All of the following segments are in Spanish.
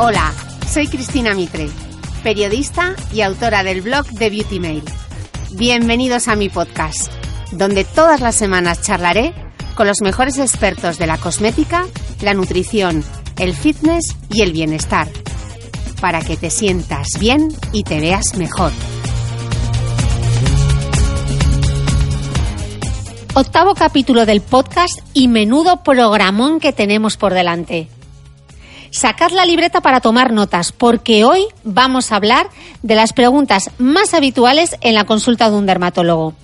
Hola, soy Cristina Mitre, periodista y autora del blog de Beauty Mail. Bienvenidos a mi podcast, donde todas las semanas charlaré con los mejores expertos de la cosmética, la nutrición, el fitness y el bienestar, para que te sientas bien y te veas mejor. Octavo capítulo del podcast y menudo programón que tenemos por delante. Sacad la libreta para tomar notas, porque hoy vamos a hablar de las preguntas más habituales en la consulta de un dermatólogo.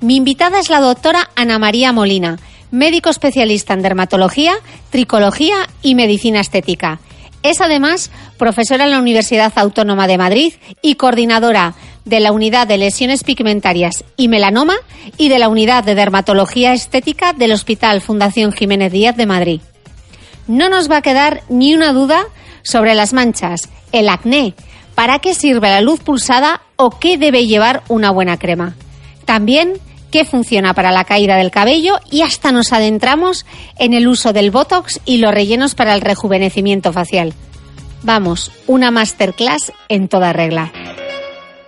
Mi invitada es la doctora Ana María Molina, médico especialista en dermatología, tricología y medicina estética. Es además profesora en la Universidad Autónoma de Madrid y coordinadora de la Unidad de Lesiones Pigmentarias y Melanoma y de la Unidad de Dermatología Estética del Hospital Fundación Jiménez Díaz de Madrid no nos va a quedar ni una duda sobre las manchas, el acné, para qué sirve la luz pulsada o qué debe llevar una buena crema. También qué funciona para la caída del cabello y hasta nos adentramos en el uso del Botox y los rellenos para el rejuvenecimiento facial. Vamos, una masterclass en toda regla.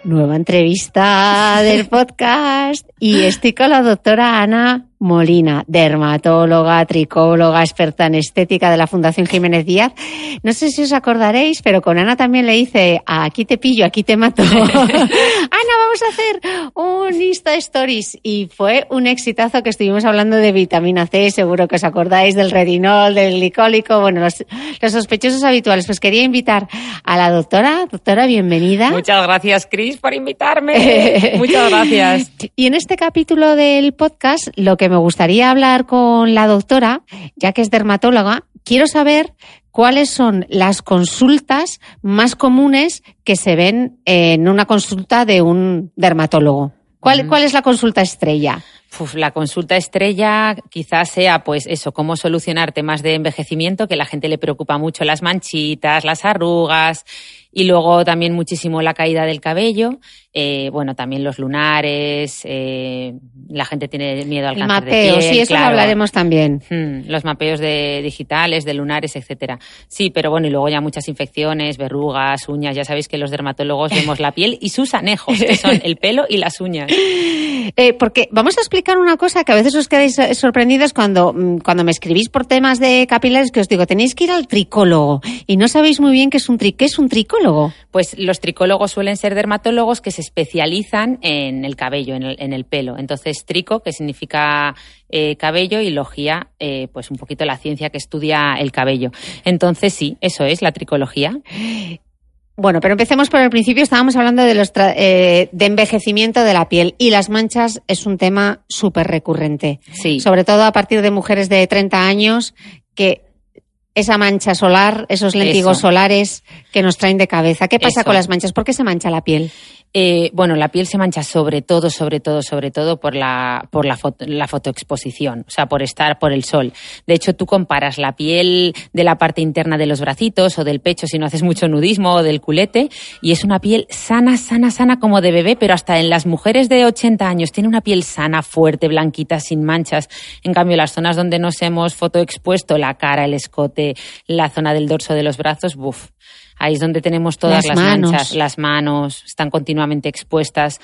Nueva entrevista del podcast y estoy con la doctora Ana Molina, dermatóloga, tricóloga, experta en estética de la Fundación Jiménez Díaz. No sé si os acordaréis, pero con Ana también le hice aquí te pillo, aquí te mato. Ana, vamos a hacer un Insta Stories y fue un exitazo que estuvimos hablando de vitamina C, seguro que os acordáis del retinol, del glicólico, bueno, los, los sospechosos habituales. Pues quería invitar a la doctora. Doctora, bienvenida. Muchas gracias, Cris, por invitarme. Muchas gracias. Y en este capítulo del podcast, lo que me gustaría hablar con la doctora, ya que es dermatóloga, quiero saber cuáles son las consultas más comunes que se ven en una consulta de un dermatólogo. ¿Cuál, cuál es la consulta estrella? la consulta estrella quizás sea, pues eso, cómo solucionar temas de envejecimiento, que a la gente le preocupa mucho las manchitas, las arrugas, y luego también muchísimo la caída del cabello. Eh, bueno, también los lunares, eh, la gente tiene miedo al El cáncer mapeo, de piel, sí, eso lo hablaremos también. Mm, los mapeos de digitales, de lunares, etcétera. Sí, pero bueno, y luego ya muchas infecciones, verrugas, uñas. Ya sabéis que los dermatólogos vemos la piel y sus anejos, que son el pelo y las uñas. Eh, porque vamos a explicar una cosa que a veces os quedáis eh, sorprendidos cuando, mm, cuando me escribís por temas de capilares que os digo, tenéis que ir al tricólogo y no sabéis muy bien qué es un, tri qué es un tricólogo. Pues los tricólogos suelen ser dermatólogos que se especializan en el cabello, en el, en el pelo. Entonces, trico, que significa eh, cabello, y logía, eh, pues un poquito la ciencia que estudia el cabello. Entonces, sí, eso es la tricología. Bueno, pero empecemos por el principio. Estábamos hablando de, los eh, de envejecimiento de la piel y las manchas es un tema súper recurrente. Sí. Sobre todo a partir de mujeres de 30 años que esa mancha solar, esos lentigos solares que nos traen de cabeza. ¿Qué pasa con las manchas? ¿Por qué se mancha la piel? Eh, bueno, la piel se mancha sobre todo, sobre todo, sobre todo por la, por la, la fotoexposición, o sea, por estar por el sol. De hecho, tú comparas la piel de la parte interna de los bracitos o del pecho si no haces mucho nudismo o del culete y es una piel sana, sana, sana como de bebé, pero hasta en las mujeres de 80 años tiene una piel sana, fuerte, blanquita, sin manchas. En cambio, las zonas donde nos hemos fotoexpuesto, la cara, el escote, la zona del dorso de los brazos, buf, Ahí es donde tenemos todas las, manchas, las manos están continuamente expuestas.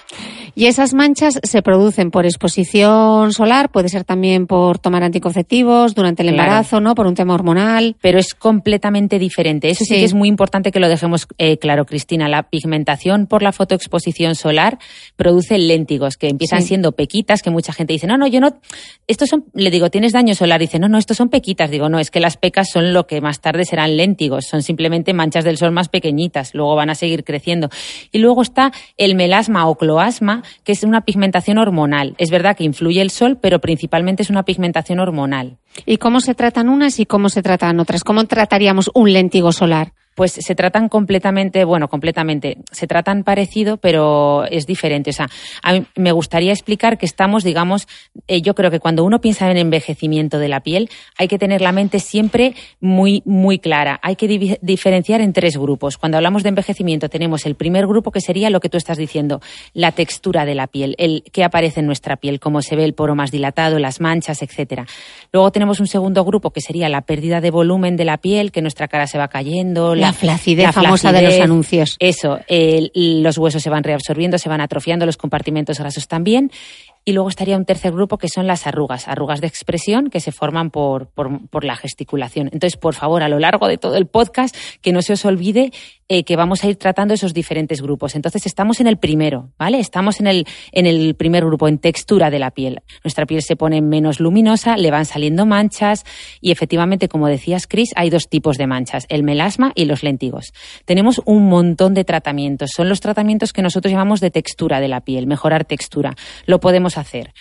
Y esas manchas se producen por exposición solar, puede ser también por tomar anticonceptivos durante el embarazo, ¿no? Por un tema hormonal. Pero es completamente diferente. Eso sí, que es muy importante que lo dejemos eh, claro, Cristina. La pigmentación por la fotoexposición solar produce léntigos que empiezan siendo pequitas, que mucha gente dice, no, no, yo no, estos son, le digo, tienes daño solar. Dice, no, no, estos son pequitas. Digo, no, es que las pecas son lo que más tarde serán léntigos, son simplemente manchas del sol más pequeñitas, luego van a seguir creciendo. Y luego está el melasma o cloasma, que es una pigmentación hormonal. Es verdad que influye el sol, pero principalmente es una pigmentación hormonal. ¿Y cómo se tratan unas y cómo se tratan otras? ¿Cómo trataríamos un léntigo solar? Pues se tratan completamente, bueno, completamente, se tratan parecido, pero es diferente. O sea, a mí me gustaría explicar que estamos, digamos, eh, yo creo que cuando uno piensa en envejecimiento de la piel, hay que tener la mente siempre muy, muy clara. Hay que diferenciar en tres grupos. Cuando hablamos de envejecimiento, tenemos el primer grupo que sería lo que tú estás diciendo, la textura de la piel, el que aparece en nuestra piel, cómo se ve el poro más dilatado, las manchas, etcétera. Luego tenemos un segundo grupo que sería la pérdida de volumen de la piel, que nuestra cara se va cayendo, la flacidez famosa de los anuncios. Eso, los huesos se van reabsorbiendo, se van atrofiando, los compartimentos grasos también. Y luego estaría un tercer grupo que son las arrugas, arrugas de expresión que se forman por, por, la gesticulación. Entonces, por favor, a lo largo de todo el podcast, que no se os olvide eh, que vamos a ir tratando esos diferentes grupos. Entonces, estamos en el primero, ¿vale? Estamos en el, en el primer grupo, en textura de la piel. Nuestra piel se pone menos luminosa, le van saliendo manchas y efectivamente, como decías, Chris, hay dos tipos de manchas, el melasma y los lentigos. Tenemos un montón de tratamientos. Son los tratamientos que nosotros llamamos de textura de la piel, mejorar textura. Lo podemos hacer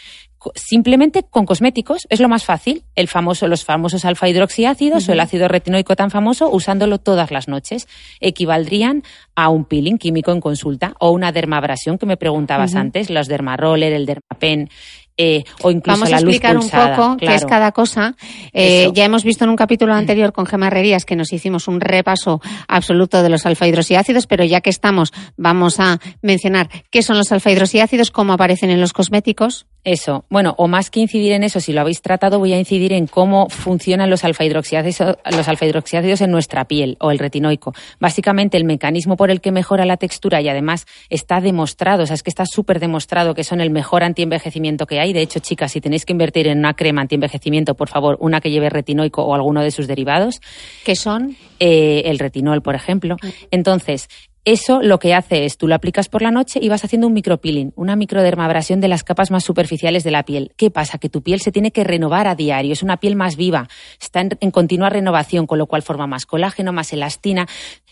simplemente con cosméticos, es lo más fácil, el famoso, los famosos alfa hidroxiácidos o el ácido retinoico tan famoso, usándolo todas las noches, equivaldrían a un peeling químico en consulta o una dermabrasión que me preguntabas antes, los dermaroller, el dermapen, eh, o incluso Vamos a explicar un poco qué es cada cosa. Eh, ya hemos visto en un capítulo anterior con Gemma Herrerías que nos hicimos un repaso absoluto de los alfa hidroxiácidos, pero ya que estamos, vamos a mencionar qué son los alfa hidroxiácidos, cómo aparecen en los cosméticos. Eso. Bueno, o más que incidir en eso, si lo habéis tratado, voy a incidir en cómo funcionan los alfa hidroxiácidos, los alfa hidroxiácidos en nuestra piel o el retinoico. Básicamente, el mecanismo por el que mejora la textura y además está demostrado, o sea, es que está súper demostrado que son el mejor antienvejecimiento que hay. De hecho, chicas, si tenéis que invertir en una crema antienvejecimiento, por favor, una que lleve retinoico o alguno de sus derivados. ¿Qué son? Eh, el retinol, por ejemplo. Entonces, eso lo que hace es, tú lo aplicas por la noche y vas haciendo un micropeeling, una microdermabrasión de las capas más superficiales de la piel. ¿Qué pasa? Que tu piel se tiene que renovar a diario, es una piel más viva, está en, en continua renovación, con lo cual forma más colágeno, más elastina.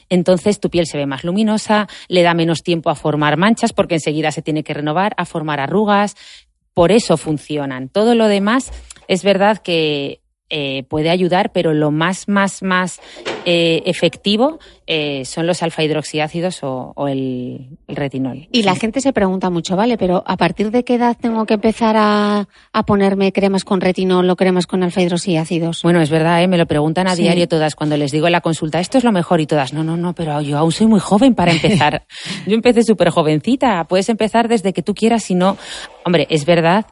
Entonces tu piel se ve más luminosa, le da menos tiempo a formar manchas porque enseguida se tiene que renovar, a formar arrugas. Por eso funcionan. Todo lo demás es verdad que eh, puede ayudar, pero lo más, más, más eh, efectivo eh, son los alfa hidroxiácidos o, el, retinol. Y la gente se pregunta mucho, vale, pero ¿a partir de qué edad tengo que empezar a, ponerme cremas con retinol o cremas con alfa hidroxiácidos? Bueno, es verdad, me lo preguntan a diario todas cuando les digo en la consulta, esto es lo mejor y todas, no, no, no, pero yo aún soy muy joven para empezar. yo empecé súper jovencita, puedes empezar desde que tú quieras, si no, hombre, es verdad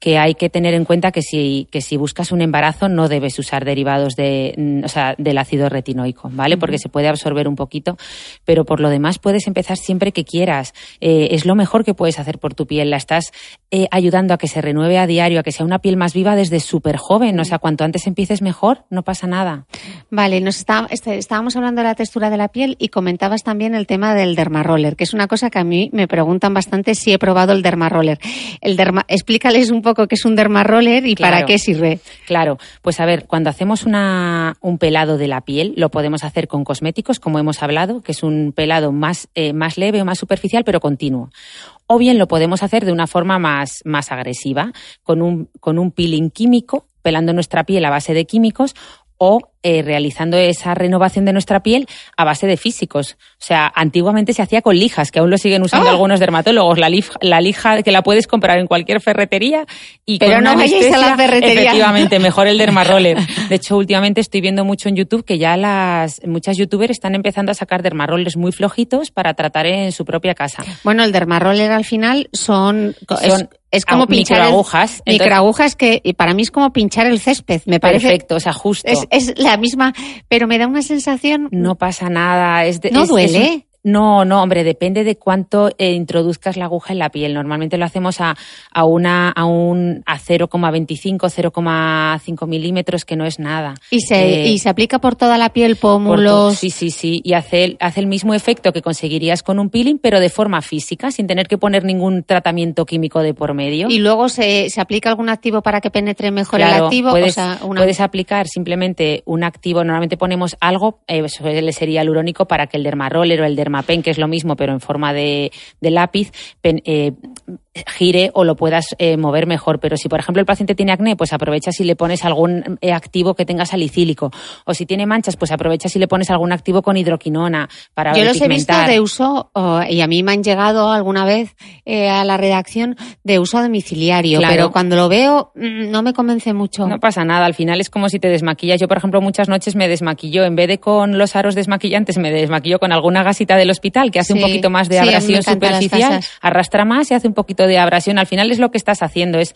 que hay que tener en cuenta que si, que si buscas un embarazo no debes usar derivados de, mm, o sea, del ácido retinoico, ¿vale? Porque se puede absorber un poquito, pero por lo demás puedes empezar siempre que quieras. Eh, es lo mejor que puedes hacer por tu piel. La estás eh, ayudando a que se renueve a diario, a que sea una piel más viva desde súper joven. O sea, cuanto antes empieces mejor, no pasa nada. Vale, nos está, este, estábamos hablando de la textura de la piel y comentabas también el tema del dermaroller, que es una cosa que a mí me preguntan bastante si he probado el dermaroller. El derma, explícales un poco poco qué es un dermaroller y para Claro. qué sirve. Claro, pues a ver, cuando hacemos una, un pelado de la piel, lo podemos hacer con cosméticos, como hemos hablado, que es un pelado más, eh, más leve o más superficial, pero continuo. O bien lo podemos hacer de una forma más, más agresiva, con un, con un peeling químico, pelando nuestra piel a base de químicos, o eh, realizando esa renovación de nuestra piel a base de físicos. O sea, antiguamente se hacía con lijas, que aún lo siguen usando ¡Ah! algunos dermatólogos. La lija, la lija que la puedes comprar en cualquier ferretería y Pero con no una vayáis a la ferretería. Efectivamente, mejor el dermaroller. De hecho, últimamente estoy viendo mucho en YouTube que ya las muchas youtubers están empezando a sacar dermarollers muy flojitos para tratar en su propia casa. Bueno, el dermaroller al final son, es, Son es como au- pinchar microagujas, microagujas que y para mí es como pinchar el césped, me parece. Perfecto, o sea, justo. Es, es la misma, pero me da una sensación. No pasa nada. Es de- ¿No es- duele? es un- no, no, hombre, depende de cuánto eh, introduzcas la aguja en la piel. Normalmente lo hacemos a, a, una, a, un, a 0,25, 0,5 milímetros, que no es nada. Y se, Eh, y se aplica por toda la piel, por pómulos. Sí, sí, sí. Y hace, el- hace el mismo efecto que conseguirías con un peeling, pero de forma física, sin tener que poner ningún tratamiento químico de por medio. Y luego se, se aplica algún activo para que penetre mejor el activo. Puedes, o sea, una... puedes aplicar simplemente un activo. Normalmente ponemos algo, eh, suele ser hialurónico para que el dermaroller o el dermapen, que es lo mismo, pero en forma de, de lápiz, pen- eh, gire o lo puedas eh, mover mejor. Pero si, por ejemplo, el paciente tiene acné, pues aprovecha si le pones algún eh, activo que tenga salicílico. O si tiene manchas, pues aprovecha si le pones algún activo con hidroquinona para Yo los he visto de uso, oh, y a mí me han llegado alguna vez eh, a la redacción de uso domiciliario, Claro. pero cuando lo veo mm, no me convence mucho. No pasa nada, al final es como si te desmaquillas. Yo, por ejemplo, muchas noches me desmaquillo, en vez de con los aros desmaquillantes, me desmaquillo con alguna gasita del hospital que hace Sí, un poquito más de abrasión superficial, arrastra más y hace un poquito de abrasión. Al final es lo que estás haciendo. Es,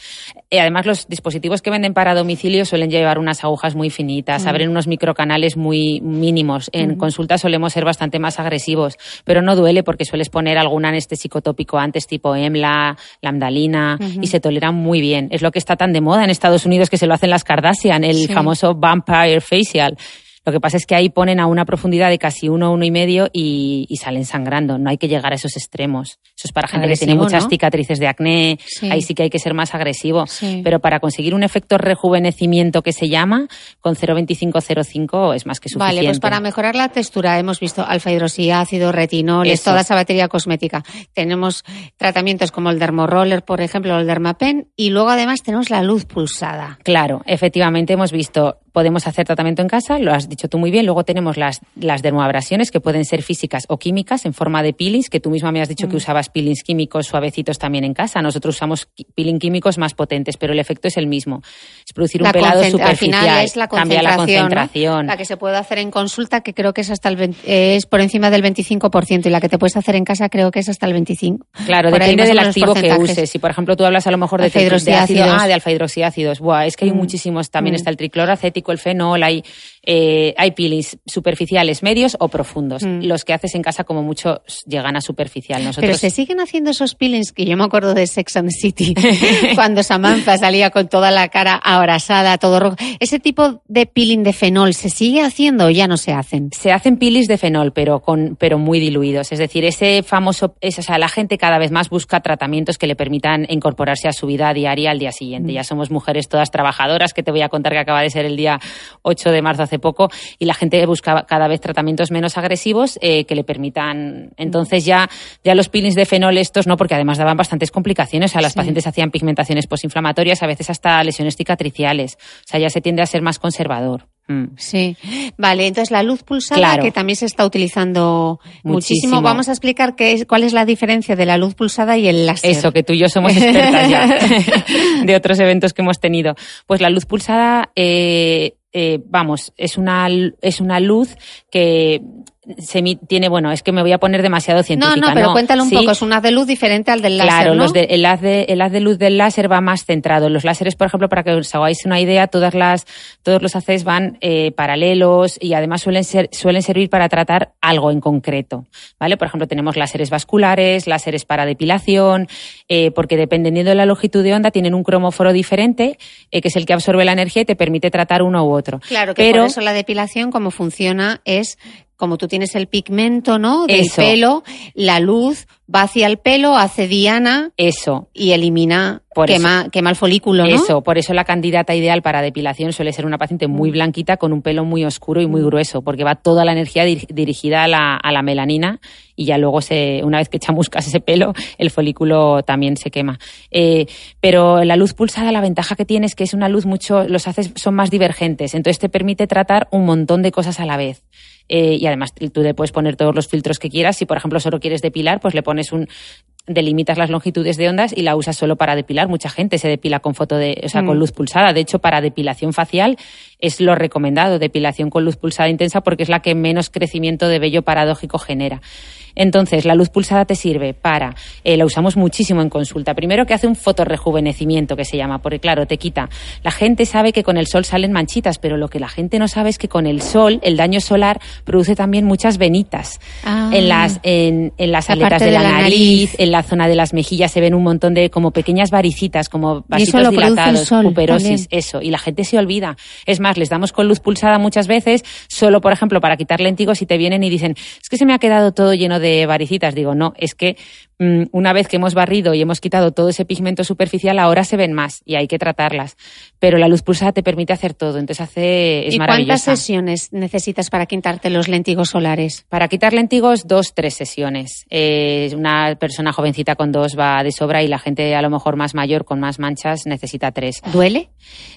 eh, además, los dispositivos que venden para domicilio suelen llevar unas agujas muy finitas, Mm. abren unos microcanales muy mínimos. En consulta solemos ser bastante más agresivos, pero no duele porque sueles poner algún anestésico tópico antes, tipo EMLA, lambdalina, y se toleran muy bien. Es lo que está tan de moda en Estados Unidos que se lo hacen las Kardashian, el Sí. famoso Vampire Facial. Lo que pasa es que ahí ponen a una profundidad de casi uno, uno y medio y, y salen sangrando. No hay que llegar a esos extremos. Eso es para gente que tiene muchas ¿no? cicatrices de acné. Sí. Ahí sí que hay que ser más agresivo. Sí. Pero para conseguir un efecto rejuvenecimiento que se llama, con 0,25-0,5 es más que suficiente. Vale, pues para mejorar la textura hemos visto alfa hidroxiácido, retinoles, Eso. toda esa batería cosmética. Tenemos tratamientos como el dermoroller, por ejemplo, el dermapen, y luego además tenemos la luz pulsada. Claro, efectivamente hemos visto, podemos hacer tratamiento en casa, lo has dicho tú muy bien, luego tenemos las, las dermoabrasiones que pueden ser físicas o químicas en forma de peelings, que tú misma me has dicho Mm. que usabas peelings químicos suavecitos también en casa. Nosotros usamos peeling químicos más potentes, pero el efecto es el mismo. Es producir un La pelado concent- al superficial, final es la concentración, la ¿no? concentración. La que se puede hacer en consulta, que creo que es hasta el 20 es por encima del 25%, y la que te puedes hacer en casa creo que es hasta el 25%. Claro, Por depende del activo que uses. Si, por ejemplo, tú hablas a lo mejor de, de ácido, ah, de alfa hidroxiácidos. Buah, es que hay muchísimos. También Mm. está el tricloracético, el fenol, hay, eh, hay peelings superficiales, medios o profundos. Mm. Los que haces en casa, como mucho, llegan a superficial. Nosotros, Pero se siguen haciendo esos peelings que yo me acuerdo de Sex and the City, cuando Samantha salía con toda la cara abrasada, todo rojo. Ese tipo de peeling de fenol, ¿se sigue haciendo o ya no se hacen? se hacen peelings de fenol, pero con, pero muy diluidos. Es decir, ese famoso, es, o sea, la gente cada vez más busca tratamientos que le permitan incorporarse a su vida diaria al día siguiente. Mm. Ya somos mujeres todas trabajadoras, que te voy a contar que acaba de ser el día 8 de marzo hace poco, y la gente busca cada vez tratamientos menos agresivos eh, que le permitan. Entonces ya, ya los peelings de fenol estos no, porque además daban bastantes complicaciones. O sea, las Sí. pacientes hacían pigmentaciones posinflatorias, a veces hasta lesiones cicatriciales. O sea, ya se tiende a ser más conservador. Mm. Sí. Vale, entonces la luz pulsada, Claro. que también se está utilizando muchísimo. Muchísimo. Vamos a explicar qué es, cuál es la diferencia de la luz pulsada y el láser. Eso, que tú y yo somos expertas ya de otros eventos que hemos tenido. Pues la luz pulsada, eh, eh, vamos, es una, es una luz que se tiene, bueno, es que me voy a poner demasiado No, científica. no, pero cuéntalo un Sí, poco. Es un haz de luz diferente al del láser, Claro, ¿no? los de- el, haz de, el haz de luz del láser va más centrado. Los láseres, por ejemplo, para que os hagáis una idea, todas las, todos los haces van eh, paralelos y además suelen, ser, suelen servir para tratar algo en concreto. ¿vale? Por ejemplo, tenemos láseres vasculares, láseres para depilación, eh, porque dependiendo de la longitud de onda tienen un cromóforo diferente, eh, que es el que absorbe la energía y te permite tratar uno u otro. Claro, que Pero, por eso la depilación, como funciona, es como tú tienes el pigmento, ¿no? Del Eso. pelo, la luz va hacia el pelo, hace diana. Eso. Y elimina, quema, quema, el folículo, ¿no? Eso, por eso la candidata ideal para depilación suele ser una paciente muy mm. blanquita con un pelo muy oscuro y muy mm. grueso, porque va toda la energía dirigida a la, a la melanina y ya luego se, una vez que chamuscas ese pelo, el folículo también se quema. Eh, pero la luz pulsada, la ventaja que tiene es que es una luz mucho, los haces son más divergentes, entonces te permite tratar un montón de cosas a la vez. Eh, y además tú le puedes poner todos los filtros que quieras. Si, por ejemplo, solo quieres depilar, pues le pones un delimitas las longitudes de ondas y la usas solo para depilar. Mucha gente se depila con foto de, o sea, con mm. luz pulsada. De hecho, para depilación facial es lo recomendado, depilación con luz pulsada intensa, porque es la que menos crecimiento de vello paradójico genera. Entonces, la luz pulsada te sirve para, eh, la usamos muchísimo en consulta. Primero que hace un fotorrejuvenecimiento que se llama, porque claro, te quita. La gente sabe que con el sol salen manchitas, pero lo que la gente no sabe es que con el sol, el daño solar produce también muchas venitas. Ah. en las, en, en las aletas de, la, nariz, en la zona de las mejillas se ven un montón de como pequeñas varicitas, como vasitos dilatados, puperosis, eso. Y la gente se olvida. Es más, les damos con luz pulsada muchas veces, solo por ejemplo para quitar lentigos y te vienen y dicen, es que se me ha quedado todo lleno de de varicitas. Digo, no, es que una vez que hemos barrido y hemos quitado todo ese pigmento superficial, ahora se ven más y hay que tratarlas. Pero la luz pulsada te permite hacer todo, entonces hace es ¿Y cuántas sesiones necesitas para quitarte los lentigos solares? Para quitar lentigos, dos, tres sesiones. Eh, una persona jovencita con dos va de sobra y la gente a lo mejor más mayor con más manchas necesita tres. ¿Duele?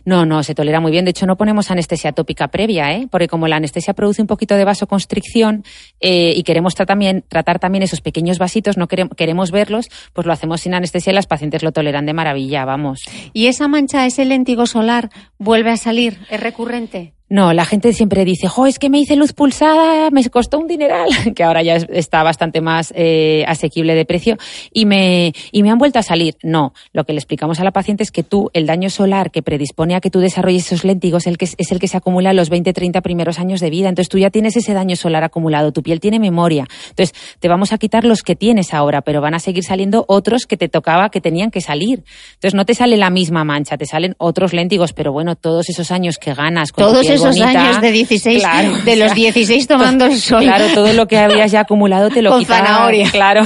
No, no, se tolera muy bien. De hecho, no ponemos anestesia tópica previa, ¿eh? porque como la anestesia produce un poquito de vasoconstricción eh, y queremos también tratar también esos pequeños vasitos, no queremos, verlos, pues lo hacemos sin anestesia y las pacientes lo toleran de maravilla, vamos. ¿Y esa mancha, ese lentigo solar, vuelve a salir? ¿Es recurrente? No, la gente siempre dice, jo, es que me hice luz pulsada, me costó un dineral, que ahora ya está bastante más eh, asequible de precio, y me, y me han vuelto a salir. No, lo que le explicamos a la paciente es que tú, el daño solar que predispone a que tú desarrolles esos léntigos el que, es el que se acumula en los 20, 30 primeros años de vida. Entonces tú ya tienes ese daño solar acumulado, tu piel tiene memoria. Entonces te vamos a quitar los que tienes ahora, pero van a seguir saliendo otros que te tocaba, que tenían que salir. Entonces no te sale la misma mancha, te salen otros léntigos, pero bueno, todos esos años que ganas con todos esos años de 16, de los 16 tomando el sol. Claro, todo lo que habías ya acumulado te lo Con zanahoria. Claro.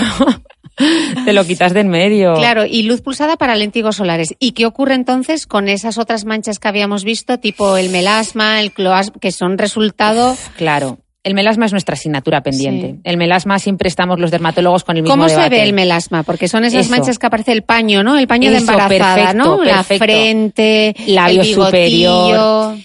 te lo quitas de en medio. Claro, y luz pulsada para lentigos solares. ¿Y qué ocurre entonces con esas otras manchas que habíamos visto, tipo el melasma, el cloasma, que son resultado? Claro. El melasma es nuestra asignatura pendiente. El melasma siempre estamos los dermatólogos con el mismo ¿Cómo se ve el melasma? Porque son esas manchas que aparece el paño, ¿no? El paño de embarazada, ¿no? La frente, labio superior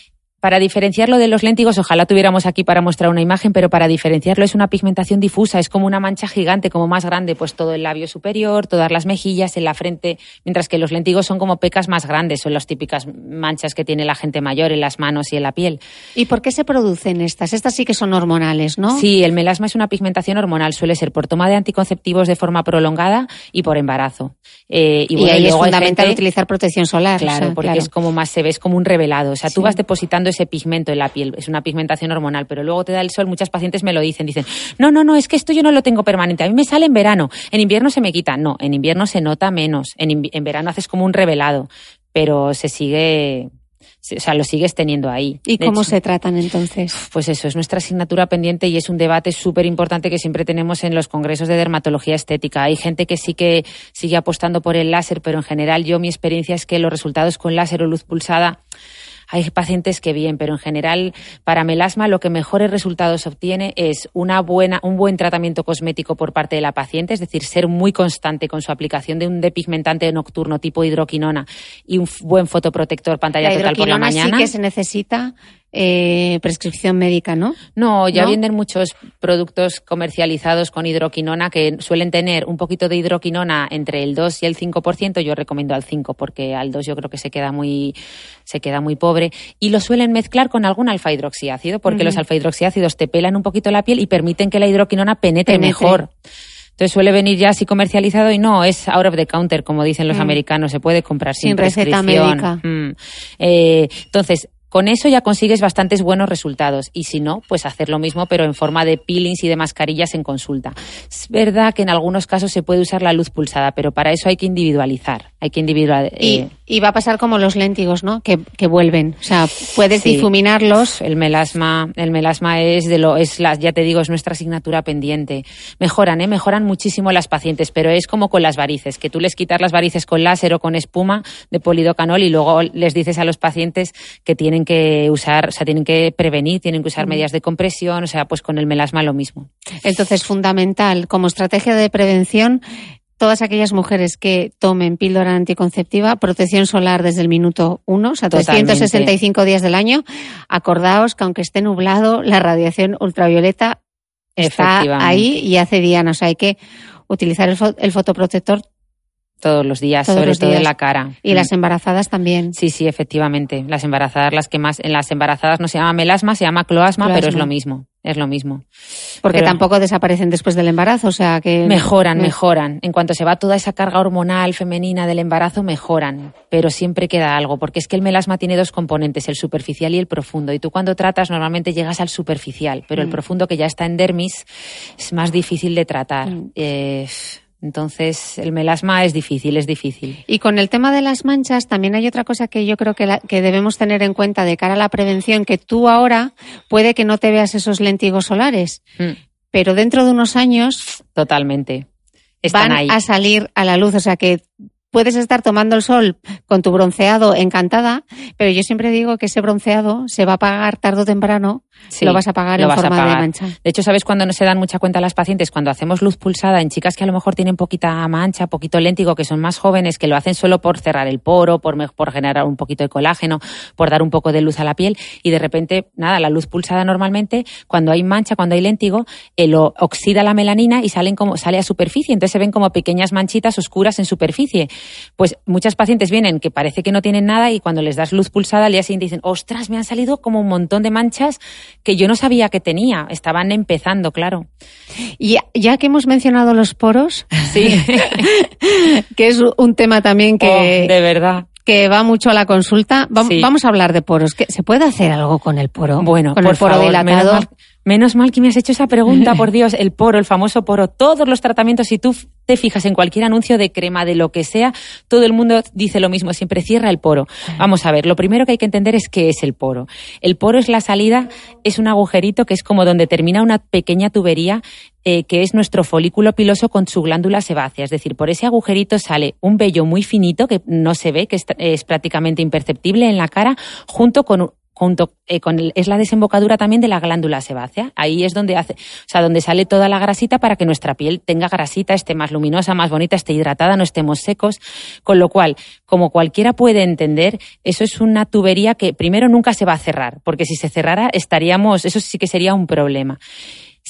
para diferenciarlo de los léntigos, ojalá tuviéramos aquí para mostrar una imagen, pero para diferenciarlo es una pigmentación difusa, es como una mancha gigante, como más grande, pues todo el labio superior, todas las mejillas, en la frente, mientras que los léntigos son como pecas más grandes, son las típicas manchas que tiene la gente mayor en las manos y en la piel. ¿Y por qué se producen estas? Estas sí que son hormonales, ¿no? Sí, el melasma es una pigmentación hormonal, suele ser por toma de anticonceptivos de forma prolongada y por embarazo. Eh, y, ahí es fundamental utilizar protección solar. Claro, porque es como más se ve, es como un revelado. O sea, tú vas depositando ese pigmento en la piel, es una pigmentación hormonal, pero luego te da el sol, muchas pacientes me lo dicen, dicen, no, no, no, es que esto yo no lo tengo permanente, a mí me sale en verano, en invierno se me quita, no, en invierno se nota menos, en, en verano haces como un revelado, pero se sigue, o sea, lo sigues teniendo ahí. ¿Y cómo se tratan entonces? Pues eso, es nuestra asignatura pendiente y es un debate súper importante que siempre tenemos en los congresos de dermatología estética. Hay gente que sí que sigue apostando por el láser, pero en general yo mi experiencia es que los resultados con láser o luz pulsada hay pacientes que bien, pero en general para melasma lo que mejores resultados obtiene es una buena, un buen tratamiento cosmético por parte de la paciente, es decir, ser muy constante con su aplicación de un depigmentante nocturno tipo hidroquinona y un buen fotoprotector pantalla total por la mañana. Sí que se necesita eh, prescripción médica, ¿no? No, ya vienen muchos productos comercializados con hidroquinona que suelen tener un poquito de hidroquinona entre el 2 y el 5%. Yo recomiendo al 5 porque al 2 yo creo que se queda muy, se queda muy pobre. Y lo suelen mezclar con algún alfa hidroxiácido porque los alfa hidroxiácidos te pelan un poquito la piel y permiten que la hidroquinona penetre. mejor. Entonces suele venir ya así comercializado y no, es out of the counter, como dicen los mm. americanos, se puede comprar sin, sin receta médica. Mm. Eh, entonces, Con eso ya consigues bastantes buenos resultados y si no, pues hacer lo mismo pero en forma de peelings y de mascarillas en consulta. Es verdad que en algunos casos se puede usar la luz pulsada, pero para eso hay que individualizar. Hay que individual, y, eh, va a pasar como los léntigos, ¿no? Que, vuelven. O sea, puedes difuminarlos. El melasma, el melasma es de lo, es la, ya te digo, es nuestra asignatura pendiente. Mejoran, ¿eh? Mejoran muchísimo las pacientes, pero es como con las varices, que tú les quitas las varices con láser o con espuma de polidocanol y luego les dices a los pacientes que tienen que usar, o sea, tienen que prevenir, tienen que usar medidas de compresión, o sea, pues con el melasma lo mismo. Entonces, fundamental, como estrategia de prevención, todas aquellas mujeres que tomen píldora anticonceptiva, protección solar desde el minuto uno, o sea, 365 días del año, acordaos que aunque esté nublado, la radiación ultravioleta está ahí y hace diana. O sea, hay que utilizar el, fotoprotector todos los días, sobre todo en la cara. Y las mm. embarazadas también. Sí, sí, efectivamente. Las embarazadas, las que más, en las embarazadas no se llama melasma, se llama cloasma, pero es lo mismo. Es lo mismo. Porque tampoco desaparecen después del embarazo, o sea que. Mejoran, mejoran. En cuanto se va toda esa carga hormonal femenina del embarazo, mejoran. Pero siempre queda algo, porque es que el melasma tiene dos componentes, el superficial y el profundo. Y tú cuando tratas normalmente llegas al superficial, pero el mm. profundo que ya está en dermis es más difícil de tratar. Mm. Eh, entonces, el melasma es difícil, es difícil. Y con el tema de las manchas, también hay otra cosa que yo creo que, que debemos tener en cuenta de cara a la prevención, que tú ahora puede que no te veas esos lentigos solares, mm. pero dentro de unos años... Totalmente. Están van a salir a la luz, o sea que puedes estar tomando el sol con tu bronceado encantada, pero yo siempre digo que ese bronceado se va a pagar tarde o temprano, lo vas a pagar en forma de mancha. De hecho, ¿sabes cuando no se dan mucha cuenta las pacientes? Cuando hacemos luz pulsada en chicas que a lo mejor tienen poquita mancha, poquito léntigo, que son más jóvenes, que lo hacen solo por cerrar el poro, por, por generar un poquito de colágeno, por dar un poco de luz a la piel, y de repente, nada, la luz pulsada normalmente, cuando hay mancha, cuando hay léntigo, eh, lo oxida la melanina y salen como, sale a superficie, entonces se ven como pequeñas manchitas oscuras en superficie pues muchas pacientes vienen que parece que no tienen nada y cuando les das luz pulsada al día siguiente dicen, ostras, me han salido como un montón de manchas que yo no sabía que tenía. Estaban empezando, claro. Y ya que hemos mencionado los poros, sí, que es un tema también que... Oh, de verdad que va mucho a la consulta. Vamos, a hablar de poros. ¿Se puede hacer algo con el poro? Bueno, con el poro dilatado. Menos mal que me has hecho esa pregunta, por Dios, el poro, el famoso poro, todos los tratamientos, si tú te fijas en cualquier anuncio de crema, de lo que sea, todo el mundo dice lo mismo, siempre cierra el poro. Vamos a ver, lo primero que hay que entender es qué es el poro. El poro es la salida, es un agujerito que es como donde termina una pequeña tubería eh, que es nuestro folículo piloso con su glándula sebácea. Es decir, por ese agujerito sale un vello muy finito que no se ve, que es prácticamente imperceptible en la cara, junto con junto eh, con es la desembocadura también de la glándula sebácea. Ahí es donde hace, o sea, donde sale toda la grasita para que nuestra piel tenga grasita, esté más luminosa, más bonita, esté hidratada, no estemos secos. Con lo cual, como cualquiera puede entender, eso es una tubería que primero nunca se va a cerrar, porque si se cerrara estaríamos, eso sí que sería un problema.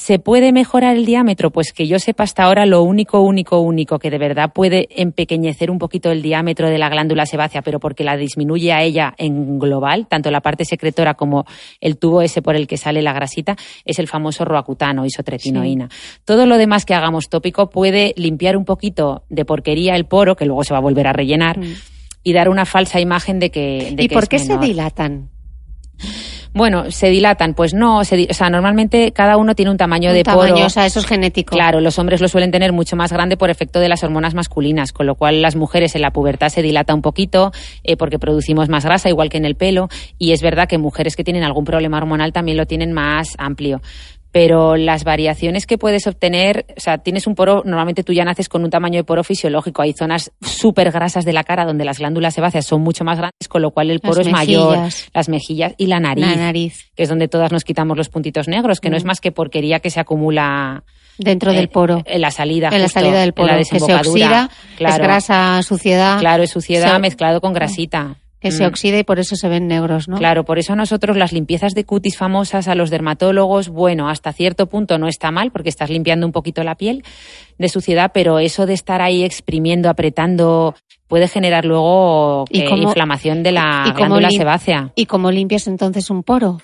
¿Se puede mejorar el diámetro? Pues que yo sepa hasta ahora lo único, único, único que de verdad puede empequeñecer un poquito el diámetro de la glándula sebácea, pero porque la disminuye a ella en global, tanto la parte secretora como el tubo ese por el que sale la grasita, es el famoso roacutano, isotretinoína. Todo lo demás que hagamos tópico puede limpiar un poquito de porquería el poro, que luego se va a volver a rellenar, mm. y dar una falsa imagen de que... ¿Y por qué se dilatan? Bueno, se dilatan, pues no, se, o sea, normalmente cada uno tiene un tamaño de tamaño, poro. O sea, eso es genético. Claro, los hombres lo suelen tener mucho más grande por efecto de las hormonas masculinas, con lo cual las mujeres en la pubertad se dilata un poquito eh, porque producimos más grasa, igual que en el pelo, y es verdad que mujeres que tienen algún problema hormonal también lo tienen más amplio pero las variaciones que puedes obtener, o sea, tienes un poro, normalmente tú ya naces con un tamaño de poro fisiológico, hay zonas súper grasas de la cara donde las glándulas sebáceas son mucho más grandes, con lo cual el poro es mayor, las mejillas y la nariz, la nariz, que es donde todas nos quitamos los puntitos negros, que no es mm. más que porquería que se acumula dentro del poro. En la salida. En la salida del poro. la que se oxida, es grasa, suciedad. Claro, es suciedad mezclado con grasita que se mm. oxida y por eso se ven negros, ¿no? Claro, por eso nosotros las limpiezas de cutis famosas a los dermatólogos, bueno, hasta cierto punto no está mal porque estás limpiando un poquito la piel de suciedad, pero eso de estar ahí exprimiendo, apretando, puede generar luego eh, inflamación de la glándula sebácea. ¿Y cómo limpias entonces un poro?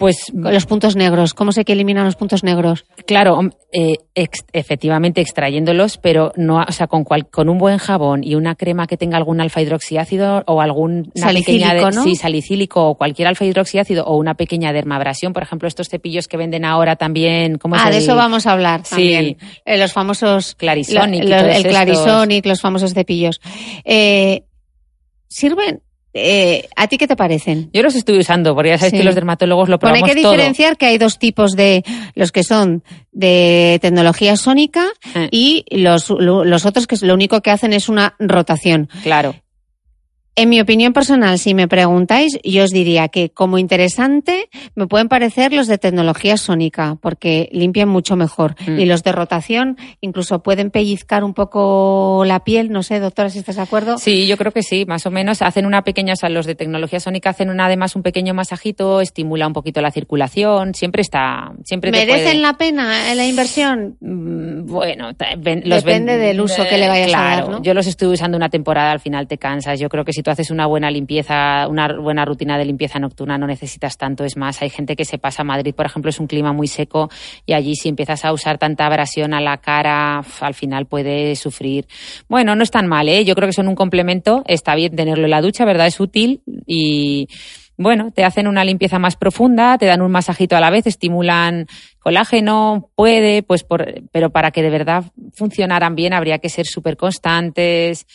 Pues los puntos negros, ¿cómo sé que eliminan los puntos negros? Claro, eh, efectivamente extrayéndolos, pero no, o sea, con, cual, con un buen jabón y una crema que tenga algún alfa hidroxiácido o algún salicílico, ¿no? sí, salicílico o cualquier alfa hidroxiácido o una pequeña dermabrasión, por ejemplo, estos cepillos que venden ahora también, ¿cómo Ah, de eso vamos a hablar también. Sí. Eh, los famosos Clarisonic, el Clarisonic, los famosos cepillos. Eh, sirven eh, ¿A ti qué te parecen? Yo los estoy usando, porque ya sabéis que los dermatólogos lo probamos Bueno, hay que diferenciar que hay dos tipos de los que son de tecnología sónica eh. y los, los otros que lo único que hacen es una rotación. Claro. En mi opinión personal, si me preguntáis, yo os diría que como interesante me pueden parecer los de tecnología sónica, porque limpian mucho mejor. Mm. Y los de rotación incluso pueden pellizcar un poco la piel, no sé, doctora, si estás de acuerdo. Sí, yo creo que sí, más o menos. Hacen una pequeña, o sea, los de tecnología sónica hacen una, además un pequeño masajito, estimula un poquito la circulación, siempre está, siempre ¿Merecen puede- la pena la inversión? Mm, Bueno, ta- ven- los Depende ven- del uso que le vayas a claro, dar, ¿no? Yo los estuve usando una temporada, al final te cansas. Yo creo que si tú haces una buena limpieza, una buena rutina de limpieza nocturna, no necesitas tanto. Es más, hay gente que se pasa a Madrid, por ejemplo, es un clima muy seco y allí si empiezas a usar tanta abrasión a la cara, al final puedes sufrir. Bueno, no es tan mal, ¿eh? Yo creo que son un complemento. Está bien tenerlo en la ducha, ¿verdad? Es útil y bueno, te hacen una limpieza más profunda, te dan un masajito a la vez, estimulan colágeno, puede, pues por, pero para que de verdad funcionaran bien habría que ser súper constantes.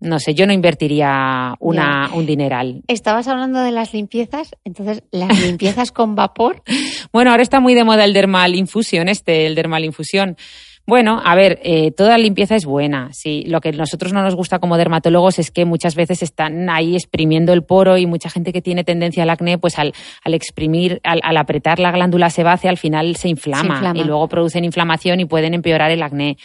No sé, yo no invertiría una, un dineral. Estabas hablando de las limpiezas, entonces las limpiezas con vapor. Bueno, ahora está muy de moda el dermal infusión, este, el dermal infusión. Bueno, a ver, eh, toda limpieza es buena. Sí, lo que a nosotros no nos gusta como dermatólogos es que muchas veces están ahí exprimiendo el poro y mucha gente que tiene tendencia al acné, pues al, al exprimir, al, al apretar la glándula sebácea, al final se inflama, Se inflama. y luego producen inflamación y pueden empeorar el acné.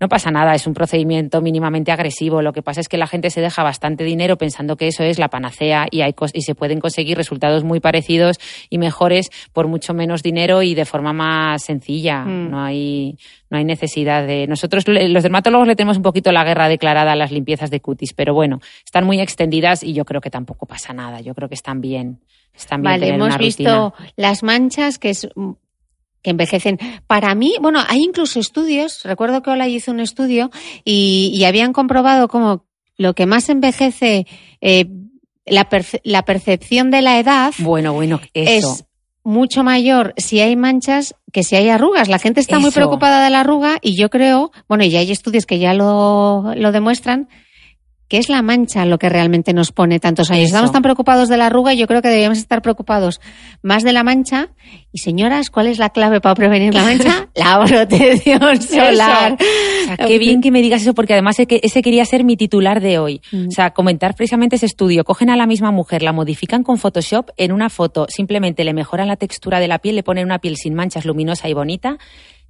No pasa nada, es un procedimiento mínimamente agresivo. Lo que pasa es que la gente se deja bastante dinero pensando que eso es la panacea y, hay y se pueden conseguir resultados muy parecidos y mejores por mucho menos dinero y de forma más sencilla. Mm. No hay no hay necesidad de nosotros los dermatólogos le tenemos un poquito la guerra declarada a las limpiezas de cutis, pero bueno, están muy extendidas y yo creo que tampoco pasa nada. Yo creo que están bien. Están bien Vale, hemos visto rutina. las manchas que es mm, que envejecen. Para mí, bueno, hay incluso estudios, recuerdo que Ola hizo un estudio y, y habían comprobado como lo que más envejece, eh, la, perce- la percepción de la edad Bueno, bueno, eso. es mucho mayor si hay manchas que si hay arrugas. La gente está muy preocupada de la arruga y yo creo, bueno, y hay estudios que ya lo, lo demuestran, que es la mancha lo que realmente nos pone tantos años. Eso. Estamos tan preocupados de la arruga, yo creo que deberíamos estar preocupados más de la mancha. Y señoras, ¿cuál es la clave para prevenir la mancha? la protección solar. O sea, qué bien que me digas eso, porque además ese quería ser mi titular de hoy. Mm. O sea, comentar precisamente ese estudio. Cogen a la misma mujer, la modifican con Photoshop en una foto, simplemente le mejoran la textura de la piel, le ponen una piel sin manchas, luminosa y bonita.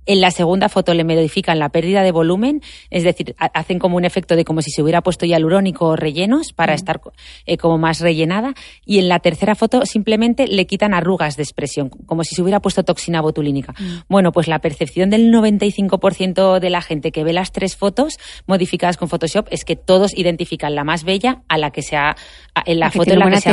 En la segunda foto le modifican la pérdida de volumen, es decir, ha- hacen como un efecto de como si se hubiera puesto hialurónico o rellenos para estar co- eh, como más rellenada. Y en la tercera foto simplemente le quitan arrugas de expresión, como si se hubiera puesto toxina botulínica. Bueno, pues la percepción del 95% de la gente que ve las tres fotos modificadas con Photoshop es que todos identifican la más bella a la que se ha, a- en la foto en la que se ha.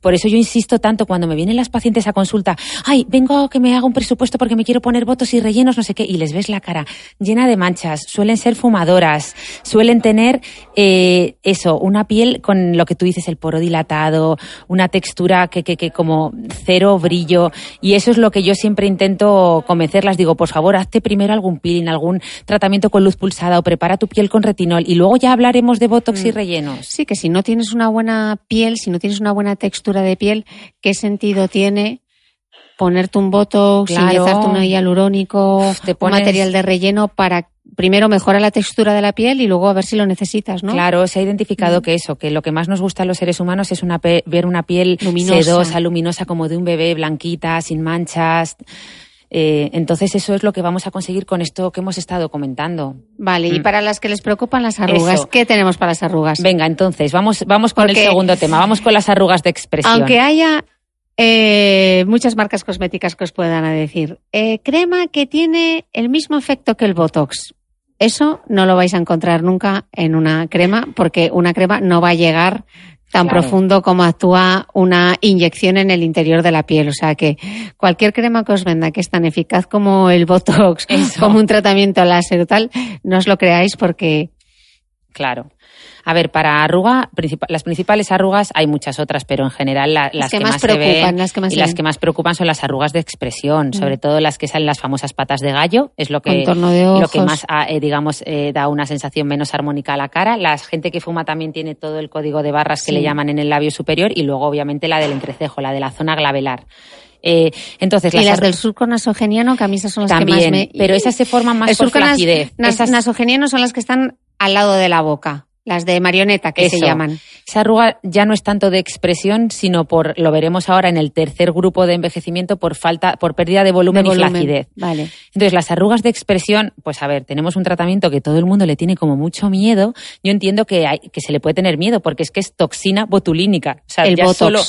Por eso yo insisto tanto cuando me vienen las pacientes a consulta, ay, vengo a que me haga un presupuesto porque me quiero poner votos y rellenos, no sé qué, y les ves la cara llena de manchas, suelen ser fumadoras, suelen tener eh, eso, una piel con lo que tú dices, el poro dilatado, una textura que, que, que como cero brillo, y eso es lo que yo siempre intento convencerlas. Digo, por favor, hazte primero algún peeling, algún tratamiento con luz pulsada o prepara tu piel con retinol y luego ya hablaremos de botox y rellenos. Sí, que si no tienes una buena piel, si no tienes una buena textura de piel, ¿qué sentido tiene ponerte un botox, Claro. inyectarte un hialurónico, Te un pones- material de relleno para primero mejorar la textura de la piel y luego a ver si lo necesitas, ¿no? Claro, se ha identificado que eso, que lo que más nos gusta a los seres humanos es una ver una piel Luminosa. sedosa, luminosa como de un bebé, blanquita, sin manchas. Eh, entonces eso es lo que vamos a conseguir con esto que hemos estado comentando. Vale, y Mm. para las que les preocupan las arrugas, Eso. ¿qué tenemos para las arrugas? Venga, entonces vamos, vamos con Porque- el segundo tema, vamos con las arrugas de expresión. Aunque haya eh, muchas marcas cosméticas que os puedan decir, eh, crema que tiene el mismo efecto que el Botox. Eso no lo vais a encontrar nunca en una crema, porque una crema no va a llegar tan profundo como actúa una inyección en el interior de la piel. O sea que cualquier crema que os venda que es tan eficaz como el Botox, como un tratamiento láser o tal, no os lo creáis porque... Claro. A ver, para arruga, las principales arrugas hay muchas otras, pero en general las, que, más, preocupan, las que más y las que más preocupan son las arrugas de expresión, mm. sobre todo las que salen las famosas patas de gallo, es lo que lo que más ah, eh, digamos eh, da una sensación menos armónica a la cara. La gente que fuma también tiene todo el código de barras que le llaman en el labio superior y luego obviamente la del entrecejo, la de la zona glabelar. Eh, entonces, y las, del surco nasogeniano, que a mí esas son las que más me... pero esas se forman más por flacidez. Nas, nasogenianos son las que están al lado de la boca. Las de marioneta, que se llaman. Esa arruga ya no es tanto de expresión, sino por, lo veremos ahora en el tercer grupo de envejecimiento, por falta, por pérdida de volumen, y flacidez. Vale. Entonces, las arrugas de expresión, pues a ver, tenemos un tratamiento que todo el mundo le tiene como mucho miedo. Yo entiendo que, hay, que se le puede tener miedo, porque es que es toxina botulínica. O sea, el ya solo,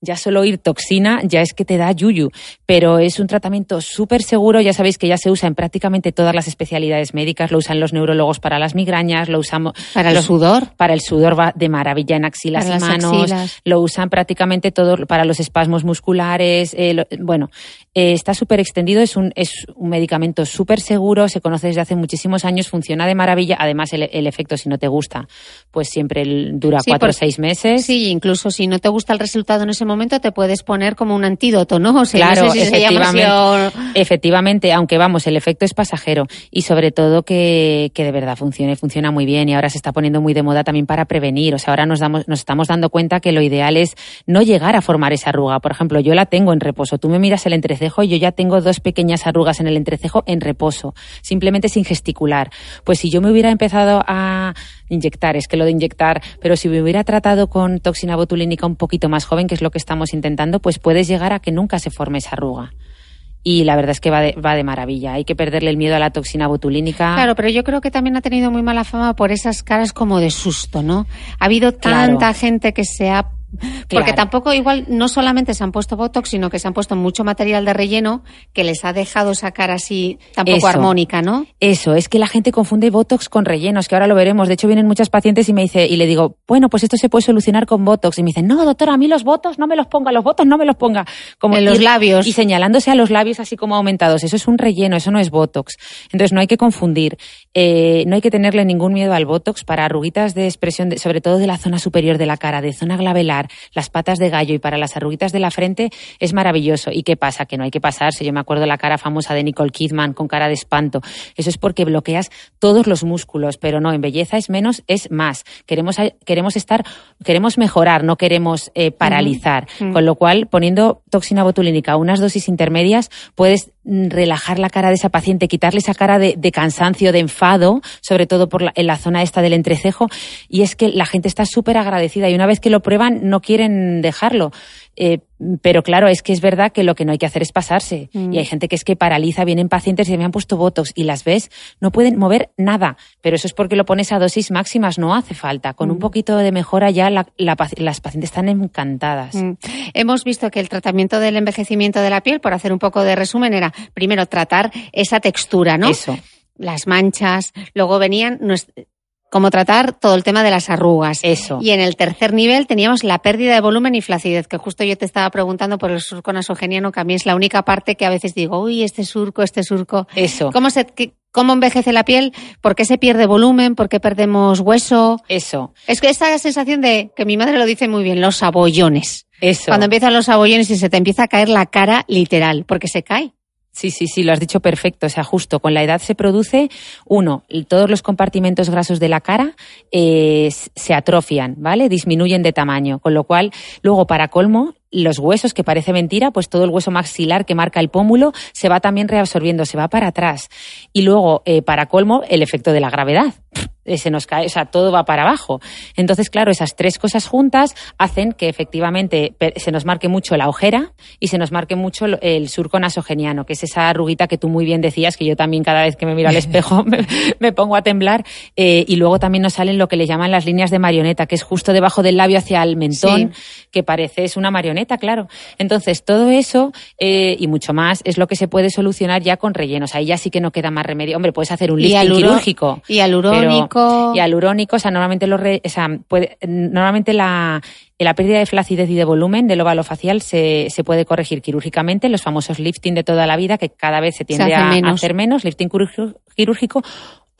ya solo ir toxina ya es que te da yuyu. Pero es un tratamiento súper seguro, ya sabéis que ya se usa en prácticamente todas las especialidades médicas, lo usan los neurólogos para las migrañas, lo usamos para los para el sudor va de maravilla en axilas y manos. Lo usan prácticamente todo para los espasmos musculares. Eh, bueno, eh, está súper extendido. Es un, es un medicamento súper seguro. Se conoce desde hace muchísimos años. Funciona de maravilla. Además, el, efecto, si no te gusta, pues siempre dura cuatro o seis meses. Sí, incluso si no te gusta el resultado en ese momento, te puedes poner como un antídoto, ¿no? claro, efectivamente, aunque vamos, el efecto es pasajero y sobre todo que, que de verdad funcione, funciona muy bien y ahora se está poniendo muy de moda también para prevenir. O sea, ahora nos, damos, nos estamos dando cuenta que lo ideal es no llegar a formar esa arruga. Por ejemplo, yo la tengo en reposo. Tú me miras el entrecejo y yo ya tengo dos pequeñas arrugas en el entrecejo en reposo, simplemente sin gesticular. Pues si yo me hubiera empezado a inyectar, es que lo de inyectar, pero si me hubiera tratado con toxina botulínica un poquito más joven, que es lo que estamos intentando, pues puedes llegar a que nunca se forme esa arruga y la verdad es que va de, va de maravilla. Hay que perderle el miedo a la toxina botulínica. Claro, pero yo creo que también ha tenido muy mala fama por esas caras como de susto, ¿no? Ha habido tanta gente que se ha porque tampoco igual no solamente se han puesto Botox, sino que se han puesto mucho material de relleno que les ha dejado sacar así tampoco armónica, ¿no? Eso, es que la gente confunde Botox con rellenos, que ahora lo veremos. De hecho, vienen muchas pacientes y me dice, y le digo, bueno, pues esto se puede solucionar con Botox. Y me dicen, no, doctora, a mí los Botox no me los ponga, los Botox no me los ponga. Como en los labios. Y señalándose a los labios así como aumentados. Eso es un relleno, eso no es Botox. Entonces no hay que confundir. Eh, no hay que tenerle ningún miedo al Botox para arruguitas de expresión, sobre todo de la zona superior de la cara, de zona glabelar las patas de gallo y para las arruguitas de la frente es maravilloso. ¿Y qué pasa? Que no hay que pasarse. Yo me acuerdo la cara famosa de Nicole Kidman con cara de espanto. Eso es porque bloqueas todos los músculos, pero no, en belleza es menos, es más. Queremos, queremos estar, queremos mejorar, no queremos eh, paralizar. Con lo cual, poniendo toxina botulínica a unas dosis intermedias, puedes mm, relajar la cara de esa paciente, quitarle esa cara de, cansancio, de enfado, sobre todo por en la zona esta del entrecejo. Y es que la gente está súper agradecida y una vez que lo prueban no quieren dejarlo. Eh, pero claro, es que es verdad que lo que no hay que hacer es pasarse. Mm. Y hay gente que es que paraliza, vienen pacientes y me han puesto botox y las ves, no pueden mover nada. Pero eso es porque lo pones a dosis máximas, no hace falta. Con un mm. poquito de mejora ya las pacientes están encantadas. Mm. Hemos visto que el tratamiento del envejecimiento de la piel, por hacer un poco de resumen, era primero tratar esa textura, ¿no? Eso las manchas, luego venían como tratar todo el tema de las arrugas. Eso. Y en el tercer nivel teníamos la pérdida de volumen y flacidez, que justo yo te estaba preguntando por el surco nasogeniano, que a mí es la única parte que a veces digo, uy, este surco, este surco. Eso. ¿Cómo se, cómo envejece la piel? ¿Por qué se pierde volumen? ¿Por qué perdemos hueso? Eso. Es que esta sensación de, que mi madre lo dice muy bien, los abollones. Eso. Cuando empiezan los abollones y se te empieza a caer la cara literal, porque se cae. Sí, sí, sí, lo has dicho perfecto. O sea, justo con la edad se produce, uno, todos los compartimentos grasos de la cara eh, se atrofian, ¿vale? Disminuyen de tamaño. Con lo cual, luego, para colmo, los huesos, que parece mentira, pues todo el hueso maxilar que marca el pómulo se va también reabsorbiendo, se va para atrás. Y luego, eh, para colmo, el efecto de la gravedad. Se nos cae, o sea, todo va para abajo. Entonces, claro, esas tres cosas juntas hacen que efectivamente se nos marque mucho la ojera y se nos marque mucho el surco nasogeniano, que es esa arruguita que tú muy bien decías, que yo también cada vez que me miro al espejo me, pongo a temblar. Eh, y luego también nos salen lo que le llaman las líneas de marioneta, que es justo debajo del labio hacia el mentón, que parece es una marioneta, claro. Entonces, todo eso eh, y mucho más es lo que se puede solucionar ya con rellenos. Ahí ya sí que no queda más remedio. Hombre, puedes hacer un lifting quirúrgico. Y alurónico Hialurónico. Hialurónico, o sea, normalmente, los re- o sea, puede- normalmente la, la pérdida de flacidez y de volumen del óvalo facial se, se puede corregir quirúrgicamente, los famosos lifting de toda la vida, que cada vez se tiende a, menos. hacer menos, lifting quirúrgico,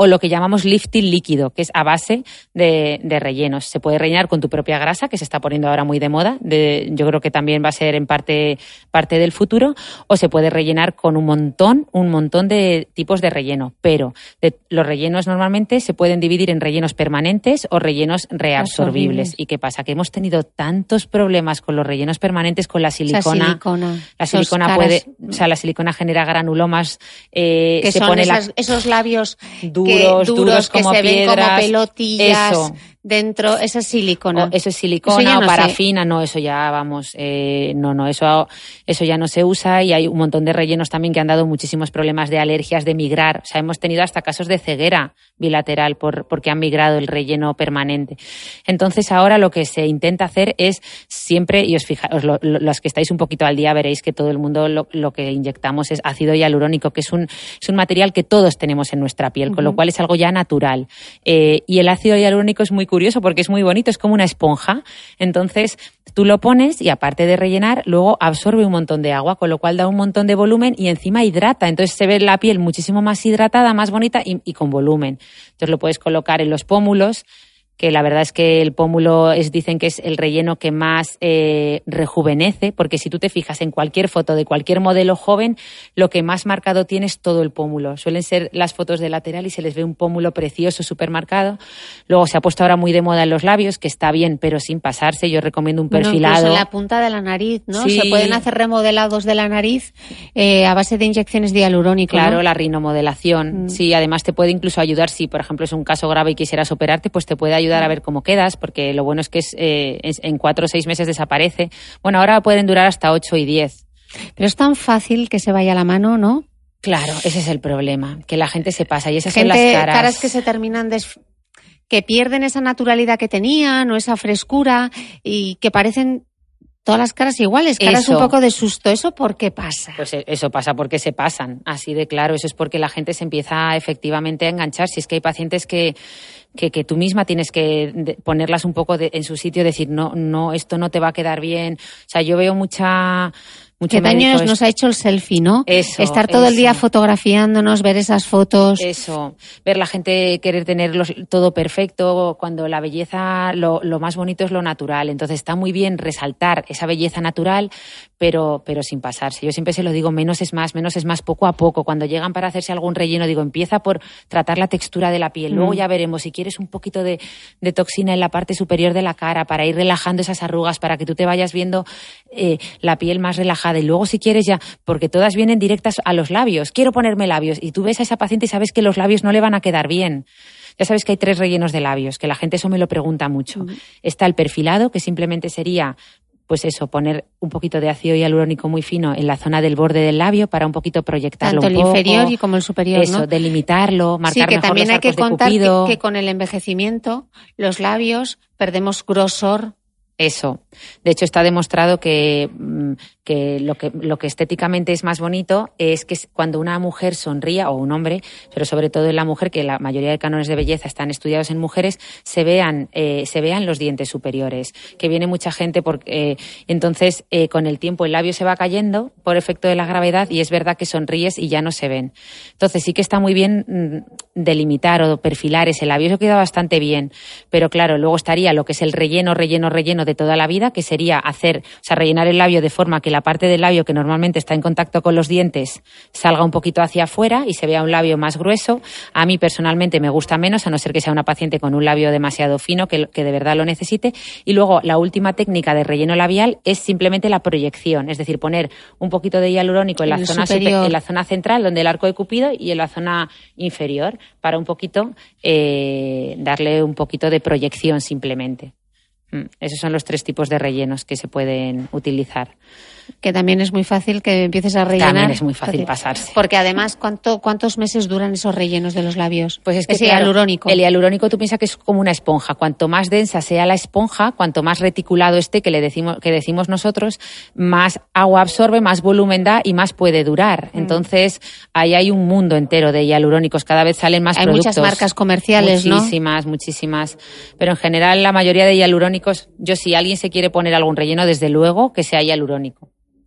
o lo que llamamos lifting líquido, que es a base de, de rellenos. Se puede rellenar con tu propia grasa, que se está poniendo ahora muy de moda, de, yo creo que también va a ser en parte, parte del futuro, o se puede rellenar con un montón, un montón de tipos de relleno. Pero de- los rellenos normalmente se pueden dividir en rellenos permanentes o rellenos reabsorbibles. Absorbibles. ¿Y qué pasa? Que hemos tenido tantos problemas con los rellenos permanentes, con la silicona. silicona. La silicona caras puede, o sea, la silicona genera granulomas, eh, que se son pone la- esos labios que- duros, duros como que se ven como pelotillas Eso. Dentro, esa es silicona. O eso es silicona Eso ya o no sé. parafina, no, eso ya, vamos, eh, no, no, eso, eso ya no se usa y hay un montón de rellenos también que han dado muchísimos problemas de alergias, de migrar. O sea, hemos tenido hasta casos de ceguera bilateral por, porque han migrado el relleno permanente. Entonces, ahora lo que se intenta hacer es siempre, y os fijáis, lo- lo- los que estáis un poquito al día veréis que todo el mundo lo, lo que inyectamos es ácido hialurónico, que es un, es un material que todos tenemos en nuestra piel, con lo cual es algo ya natural. Eh, y el ácido hialurónico es muy curioso porque es muy bonito, es como una esponja. Entonces, tú lo pones y aparte de rellenar, luego absorbe un montón de agua, con lo cual da un montón de volumen y encima hidrata. Entonces se ve la piel muchísimo más hidratada, más bonita y, y con volumen. Entonces lo puedes colocar en los pómulos, que la verdad es que el pómulo es, dicen que es el relleno que más eh, rejuvenece, porque si tú te fijas en cualquier foto de cualquier modelo joven, lo que más marcado tiene es todo el pómulo. Suelen ser las fotos de lateral y se les ve un pómulo precioso, súper marcado. Luego se ha puesto ahora muy de moda en los labios, que está bien, pero sin pasarse. Yo recomiendo un perfilado. en la punta de la nariz, ¿no? Sí. Se pueden hacer remodelados de la nariz eh, a base de inyecciones de hialurónico. Claro, ¿no? la rinomodelación. Mm. Sí, además te puede incluso ayudar si, por ejemplo, es un caso grave y quisieras operarte, pues te puede ayudar a ver cómo quedas, porque lo bueno es que es, eh, es- en cuatro o seis meses desaparece. Bueno, ahora pueden durar hasta ocho y diez. Pero es tan fácil que se vaya la mano, ¿no? Claro, ese es el problema, que la gente se pasa y esas Gente, son las caras. que se terminan des- que pierden esa naturalidad que tenían o esa frescura y que parecen todas las caras iguales, caras Eso. un poco de susto. ¿Eso por qué pasa? Pues eh, eso pasa porque se pasan, así de claro. Eso es porque la gente se empieza efectivamente a enganchar. Si es que hay pacientes que, que, que tú misma tienes que ponerlas un poco de- en su sitio, decir, no, no, esto no te va a quedar bien. O sea, yo veo mucha... mucho ¿Qué daño médico nos ha hecho el selfie, no? Eso, Estar todo el día fotografiándonos, ver esas fotos. Eso, ver la gente querer tener los- todo perfecto, cuando la belleza, lo, lo más bonito es lo natural. Entonces está muy bien resaltar esa belleza natural, pero, pero sin pasarse. Yo siempre se lo digo, menos es más, menos es más, poco a poco. Cuando llegan para hacerse algún relleno, digo, empieza por tratar la textura de la piel. Luego Mm. ya veremos si quieres un poquito de, de toxina en la parte superior de la cara para ir relajando esas arrugas, para que tú te vayas viendo eh, la piel más relajada. Y luego si quieres ya, porque todas vienen directas a los labios. Quiero ponerme labios. Y tú ves a esa paciente y sabes que los labios no le van a quedar bien. Ya sabes que hay tres rellenos de labios, que la gente eso me lo pregunta mucho. Está el perfilado, que simplemente sería, pues eso, poner un poquito de ácido hialurónico muy fino en la zona del borde del labio para un poquito proyectarlo Tanto el un poco. inferior y como el superior, Eso, ¿no? delimitarlo, marcar Sí, que mejor también los hay que contar que con el envejecimiento los labios perdemos grosor. Eso. De hecho, está demostrado que, mm, que, lo que lo que estéticamente es más bonito es que cuando una mujer sonría, o un hombre, pero sobre todo en la mujer, que la mayoría de cánones de belleza están estudiados en mujeres, se vean, eh, se vean los dientes superiores. Que viene mucha gente porque eh, entonces eh, con el tiempo el labio se va cayendo por efecto de la gravedad y es verdad que sonríes y ya no se ven. Entonces sí que está muy bien mm, delimitar o perfilar ese labio. Eso queda bastante bien. Pero claro, luego estaría lo que es el relleno, relleno, relleno de toda la vida, que sería hacer, o sea, rellenar el labio de forma que la parte del labio que normalmente está en contacto con los dientes salga un poquito hacia afuera y se vea un labio más grueso. A mí personalmente me gusta menos, a no ser que sea una paciente con un labio demasiado fino que, que de verdad lo necesite. Y luego la última técnica de relleno labial es simplemente la proyección, es decir, poner un poquito de hialurónico en la En el zona super- superior. en la zona central, donde el arco de Cupido, y en la zona inferior, para un poquito eh, darle un poquito de proyección simplemente. Mm, Esos son los tres tipos de rellenos que se pueden utilizar. Que también es muy fácil que empieces a rellenar. También es muy fácil pasarse. Porque además, ¿cuánto, ¿cuántos meses duran esos rellenos de los labios? Pues es que claro, hialurónico. El hialurónico tú piensas que es como una esponja. Cuanto más densa sea la esponja, cuanto más reticulado esté, que le decimos, que decimos nosotros, más agua absorbe, más volumen da y más puede durar. Mm. Entonces, ahí hay un mundo entero de hialurónicos. Cada vez salen más Hay productos. muchas marcas comerciales, ¿no? Muchísimas, muchísimas. Pero en general, la mayoría de hialurónicos, yo si alguien se quiere poner algún relleno, desde luego que sea hialurónico.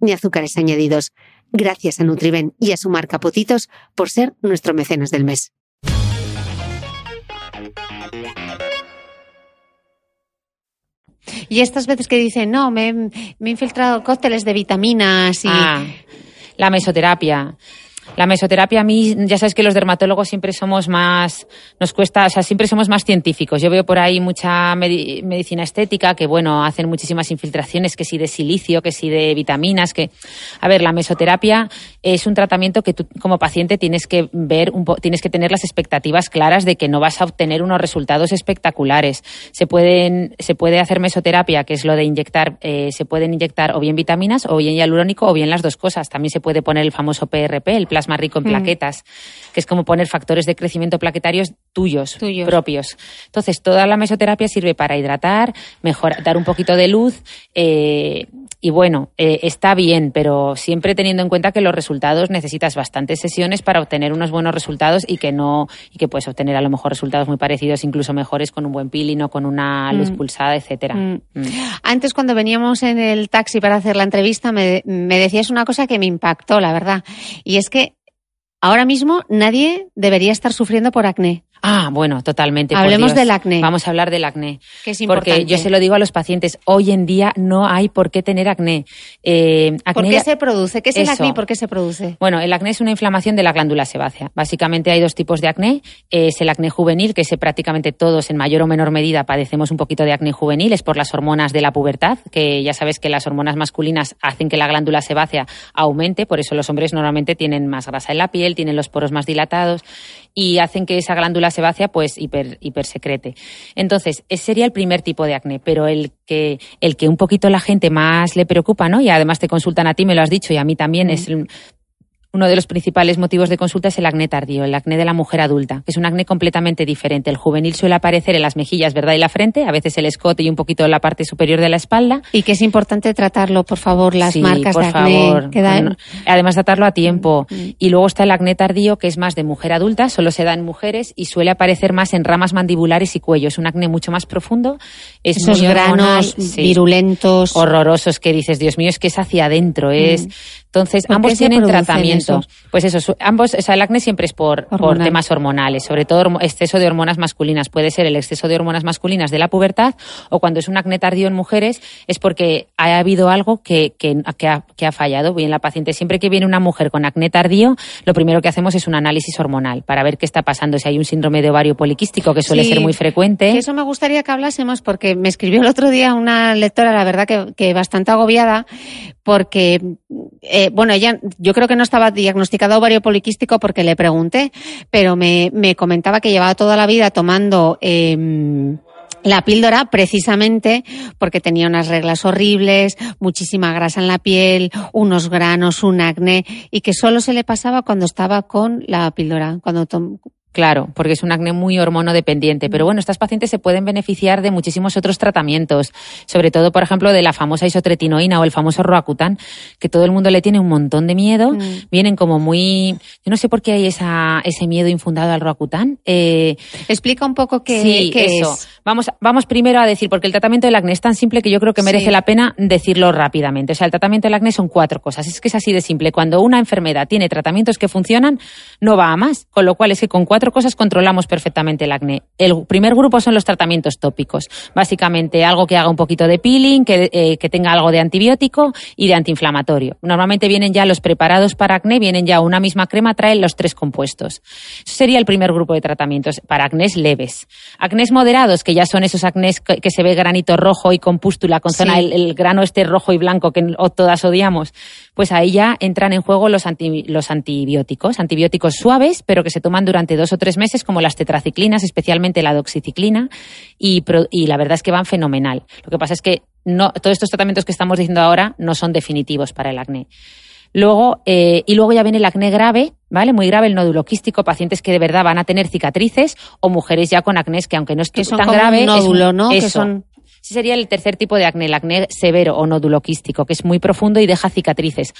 ni azúcares añadidos. Gracias a Nutriben y a su marca Potitos por ser nuestro mecenas del mes. Y estas veces que dicen, no, me, me he infiltrado cócteles de vitaminas y... Ah, la mesoterapia. La mesoterapia a mí, ya sabes que los dermatólogos siempre somos más, nos cuesta, o sea, siempre somos más científicos. Yo veo por ahí mucha medi- medicina estética que, bueno, hacen muchísimas infiltraciones, que si de silicio, que si de vitaminas, que, a ver, la mesoterapia es un tratamiento que tú como paciente tienes que ver, un po- tienes que tener las expectativas claras de que no vas a obtener unos resultados espectaculares. Se pueden, se puede hacer mesoterapia, que es lo de inyectar, eh, se pueden inyectar o bien vitaminas o bien hialurónico o bien las dos cosas. También se puede poner el famoso PRP, el plasma rico en plaquetas, que es como poner factores de crecimiento plaquetarios tuyos, Tuyos. propios. Entonces, toda la mesoterapia sirve para hidratar, mejorar, dar un poquito de luz. eh, y bueno, eh, está bien, pero siempre teniendo en cuenta que los resultados necesitas bastantes sesiones para obtener unos buenos resultados y que no y que puedes obtener a lo mejor resultados muy parecidos, incluso mejores con un buen peeling o con una luz pulsada, etcétera. Mm. Mm. Antes, cuando veníamos en el taxi para hacer la entrevista, me, me decías una cosa que me impactó, la verdad. Y es que ahora mismo nadie debería estar sufriendo por acné. Ah, bueno, totalmente. por Hablemos Dios. del acné. Vamos a hablar del acné. Que es Porque importante. yo se lo digo a los pacientes, hoy en día no hay por qué tener acné. Eh, ¿Por qué se produce? ¿Qué es el acné y por qué se produce? Bueno, el acné es una inflamación de la glándula sebácea. Básicamente hay dos tipos de acné. Es el acné juvenil, que ese prácticamente todos en mayor o menor medida padecemos un poquito de acné juvenil, es por las hormonas de la pubertad, que ya sabes que las hormonas masculinas hacen que la glándula sebácea aumente, por eso los hombres normalmente tienen más grasa en la piel, tienen los poros más dilatados y hacen que esa glándula sebácea pues hiper, hipersecrete. Entonces, ese sería el primer tipo de acné, pero el que, el que un poquito la gente más le preocupa, ¿no? Y además te consultan a ti, me lo has dicho, y a mí también, es el- uno de los principales motivos de consulta es el acné tardío, el acné de la mujer adulta, que es un acné completamente diferente. El juvenil suele aparecer en las mejillas, ¿verdad? Y la frente, a veces el escote y un poquito en la parte superior de la espalda. Y que es importante tratarlo, por favor, las Sí, marcas por de acné. favor. que dan- además, tratarlo a tiempo. Y luego está el acné tardío, que es más de mujer adulta, solo se da en mujeres y suele aparecer más en ramas mandibulares y cuello. Es un acné mucho más profundo. Es esos hormonal, granos sí. virulentos. horrorosos que dices, Dios mío, es que es hacia adentro. Es... ¿Por qué ambos tienen tratamiento. Pues eso, ambos, o sea, el acné siempre es por, por temas hormonales, sobre todo exceso de hormonas masculinas. Puede ser el exceso de hormonas masculinas de la pubertad o cuando es un acné tardío en mujeres es porque ha habido algo que, que, ha, que ha fallado. Bien, la paciente, siempre que viene una mujer con acné tardío, lo primero que hacemos es un análisis hormonal para ver qué está pasando, si hay un síndrome de ovario poliquístico que suele ser muy frecuente. Eso me gustaría que hablásemos porque me escribió el otro día una lectora, la verdad que, que bastante agobiada, porque, eh, bueno, ella, yo creo que no estaba diagnosticada ovario poliquístico porque le pregunté, pero me, me comentaba que llevaba toda la vida tomando eh, la píldora precisamente porque tenía unas reglas horribles, muchísima grasa en la piel, unos granos, un acné y que solo se le pasaba cuando estaba con la píldora, cuando Claro, porque es un acné muy hormonodependiente. Pero bueno, estas pacientes se pueden beneficiar de muchísimos otros tratamientos, sobre todo, por ejemplo, de la famosa isotretinoína o el famoso Roacutan, que todo el mundo le tiene un montón de miedo. Mm. Vienen como muy. Yo no sé por qué hay esa, ese miedo infundado al Roacutan. Eh, Explica un poco qué, sí, eso. Vamos, vamos primero a decir, porque el tratamiento del acné es tan simple que yo creo que merece la pena decirlo rápidamente. O sea, el tratamiento del acné son cuatro cosas. Es que es así de simple. Cuando una enfermedad tiene tratamientos que funcionan, no va a más. Con lo cual es que con cuatro cosas controlamos perfectamente el acné. El primer grupo son los tratamientos tópicos. Básicamente algo que haga un poquito de peeling, que, eh, que tenga algo de antibiótico y de antiinflamatorio. Normalmente vienen ya los preparados para acné, vienen ya una misma crema, traen los tres compuestos. Eso sería el primer grupo de tratamientos para acnés leves. Acnés moderados, que ya son esos acnés que, se ve granito rojo y con pústula, con zona, el, grano este rojo y blanco que todas odiamos, pues ahí ya entran en juego los, los antibióticos, antibióticos suaves, pero que se toman durante dos o tres meses, como las tetraciclinas, especialmente la doxiciclina, y, y la verdad es que van fenomenal. Lo que pasa es que no, todos estos tratamientos que estamos diciendo ahora no son definitivos para el acné. Luego, eh, y luego ya viene el acné grave, ¿vale? Muy grave, el nódulo quístico, pacientes que de verdad van a tener cicatrices o mujeres ya con acné que aunque no es tan grave, un nódulo, ¿no? Que son Ese sería el tercer tipo de acné, el acné severo o nódulo quístico, que es muy profundo y deja cicatrices.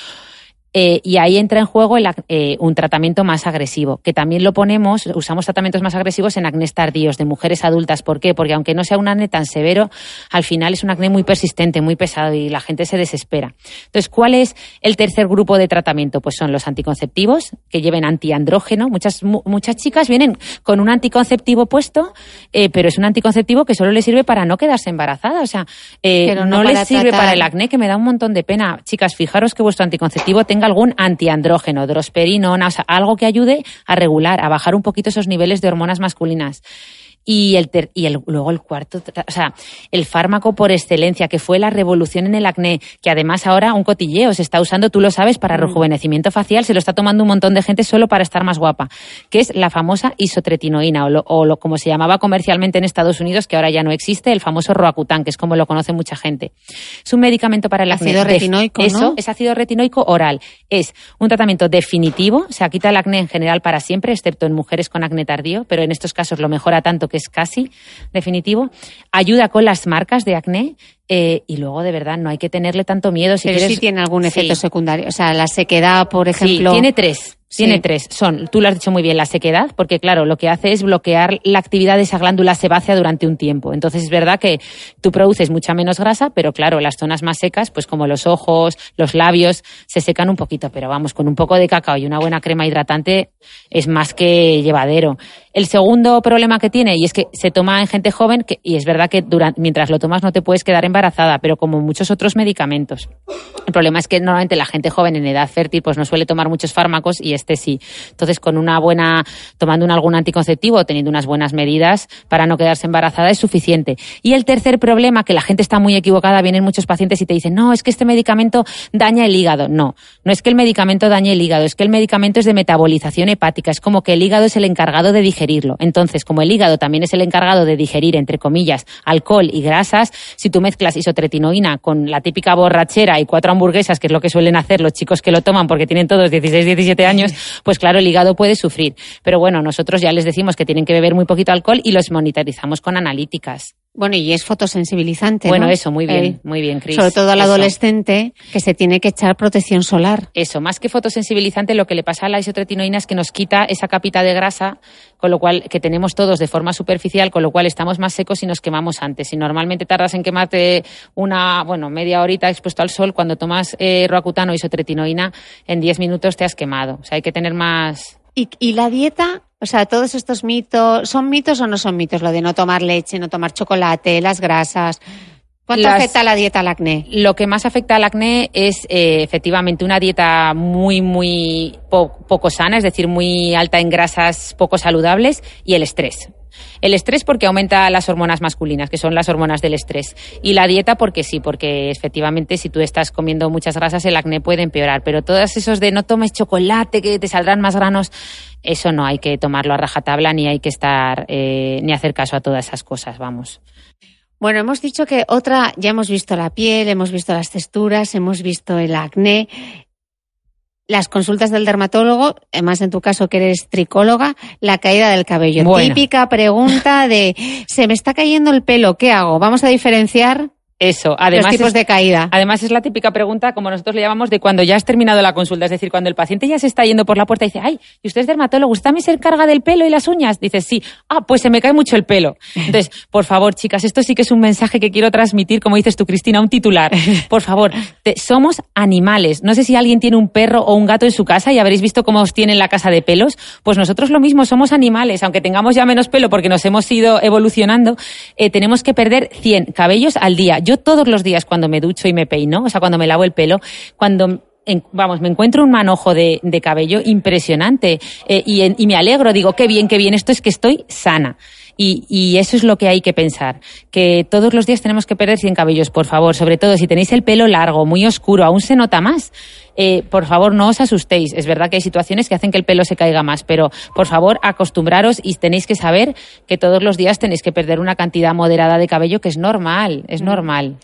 Eh, y ahí entra en juego eh, un tratamiento más agresivo, que también lo ponemos, usamos tratamientos más agresivos en acné tardíos de mujeres adultas. ¿Por qué? Porque aunque no sea un acné tan severo, al final es un acné muy persistente, muy pesado y la gente se desespera. Entonces, ¿cuál es el tercer grupo de tratamiento? Pues son los anticonceptivos, que lleven antiandrógeno. Muchas, muchas chicas vienen con un anticonceptivo puesto, eh, pero es un anticonceptivo que solo les sirve para no quedarse embarazada. O sea, no, no les sirve para el acné, que me da un montón de pena. Chicas, fijaros que vuestro anticonceptivo tenga algún antiandrógeno, drosperinona, o sea, algo que ayude a regular, a bajar un poquito esos niveles de hormonas masculinas. Y, el y el, luego el cuarto, o sea, el fármaco por excelencia, que fue la revolución en el acné, que además ahora un cotilleo se está usando, tú lo sabes, para mm. rejuvenecimiento facial, se lo está tomando un montón de gente solo para estar más guapa, que es la famosa isotretinoína, o, lo, como se llamaba comercialmente en Estados Unidos, que ahora ya no existe, el famoso Roacutan, que es como lo conoce mucha gente. Es un medicamento para el acné. Ácido retinoico, Eso, es ácido retinoico oral. Es un tratamiento definitivo, se quita el acné en general para siempre, excepto en mujeres con acné tardío, pero en estos casos lo mejora tanto que es casi definitivo, ayuda con las marcas de acné eh, y luego de verdad no hay que tenerle tanto miedo. Si Pero quieres... tiene algún efecto secundario, o sea, la sequedad, por ejemplo. Sí, tiene tres. Tiene tres. Son, tú lo has dicho muy bien, la sequedad, porque claro, lo que hace es bloquear la actividad de esa glándula sebácea durante un tiempo. Entonces es verdad que tú produces mucha menos grasa, pero claro, las zonas más secas, pues como los ojos, los labios, se secan un poquito, pero vamos, con un poco de cacao y una buena crema hidratante es más que llevadero. El segundo problema que tiene, y es que se toma en gente joven, que, y es verdad que durante, mientras lo tomas no te puedes quedar embarazada, pero como muchos otros medicamentos. El problema es que normalmente la gente joven en edad fértil pues no suele tomar muchos fármacos y este sí. Entonces, con una buena, tomando algún anticonceptivo, teniendo unas buenas medidas para no quedarse embarazada es suficiente. Y el tercer problema, que la gente está muy equivocada, vienen muchos pacientes y te dicen, no, es que este medicamento daña el hígado. No, no es que el medicamento dañe el hígado, es que el medicamento es de metabolización hepática, es como que el hígado es el encargado de digerir entonces, como el hígado también es el encargado de digerir, entre comillas, alcohol y grasas, si tú mezclas isotretinoína con la típica borrachera y cuatro hamburguesas, que es lo que suelen hacer los chicos que lo toman porque tienen todos 16, 17 años, pues claro, el hígado puede sufrir. Pero bueno, nosotros ya les decimos que tienen que beber muy poquito alcohol y los monitorizamos con analíticas. Bueno, y es fotosensibilizante. Bueno, ¿no? eso, muy bien, Eh, muy bien, Cris. Sobre todo al Eso. adolescente que se tiene que echar protección solar. Eso, más que fotosensibilizante, lo que le pasa a la isotretinoína es que nos quita esa capita de grasa, con lo cual que tenemos todos de forma superficial, con lo cual estamos más secos y nos quemamos antes. Si normalmente tardas en quemarte una, bueno, media horita expuesto al sol, cuando tomas eh, roacutano o isotretinoína, en 10 minutos te has quemado. O sea, hay que tener más. ¿Y, y la dieta? O sea, todos estos mitos, ¿son mitos o no son mitos? Lo de no tomar leche, no tomar chocolate, las grasas. ¿Cuánto Las- afecta la dieta al acné? Lo que más afecta al acné es eh, efectivamente una dieta muy, muy po- poco sana, es decir, muy alta en grasas poco saludables y el estrés. El estrés porque aumenta las hormonas masculinas, que son las hormonas del estrés. Y la dieta porque sí, porque efectivamente si tú estás comiendo muchas grasas el acné puede empeorar. Pero todos esos de no tomes chocolate, que te saldrán más granos, eso no hay que tomarlo a rajatabla ni hay que estar, eh, ni hacer caso a todas esas cosas, vamos. Bueno, hemos dicho que otra, ya hemos visto la piel, hemos visto las texturas, hemos visto el acné, las consultas del dermatólogo, además en tu caso que eres tricóloga, la caída del cabello. Bueno. Típica pregunta de, se me está cayendo el pelo, ¿qué hago? Vamos a diferenciar Eso, además los tipos es- de caída. Además, es la típica pregunta, como nosotros le llamamos, de cuando ya has terminado la consulta. Es decir, cuando el paciente ya se está yendo por la puerta y dice, ay, ¿y usted es dermatólogo? ¿Usted también se encarga del pelo y las uñas? Dice, sí. Ah, pues se me cae mucho el pelo. Entonces, por favor, chicas, esto sí que es un mensaje que quiero transmitir, como dices tú, Cristina, un titular. Por favor, te- somos animales. No sé si alguien tiene un perro o un gato en su casa y habréis visto cómo os tienen la casa de pelos. Pues nosotros lo mismo, somos animales. Aunque tengamos ya menos pelo porque nos hemos ido evolucionando, eh, tenemos que perder 100 cabellos al día. Yo todos los días cuando me ducho y me peino, o sea, cuando me lavo el pelo, cuando en- vamos, me encuentro un manojo de, de cabello impresionante eh, y, en- y me alegro, digo, qué bien, qué bien, esto es que estoy sana. Y, y eso es lo que hay que pensar, que todos los días tenemos que perder 100 cabellos, por favor, sobre todo si tenéis el pelo largo, muy oscuro, aún se nota más. Eh, por favor, no os asustéis. Es verdad que hay situaciones que hacen que el pelo se caiga más, pero por favor, acostumbraros y tenéis que saber que todos los días tenéis que perder una cantidad moderada de cabello, que es normal, es normal.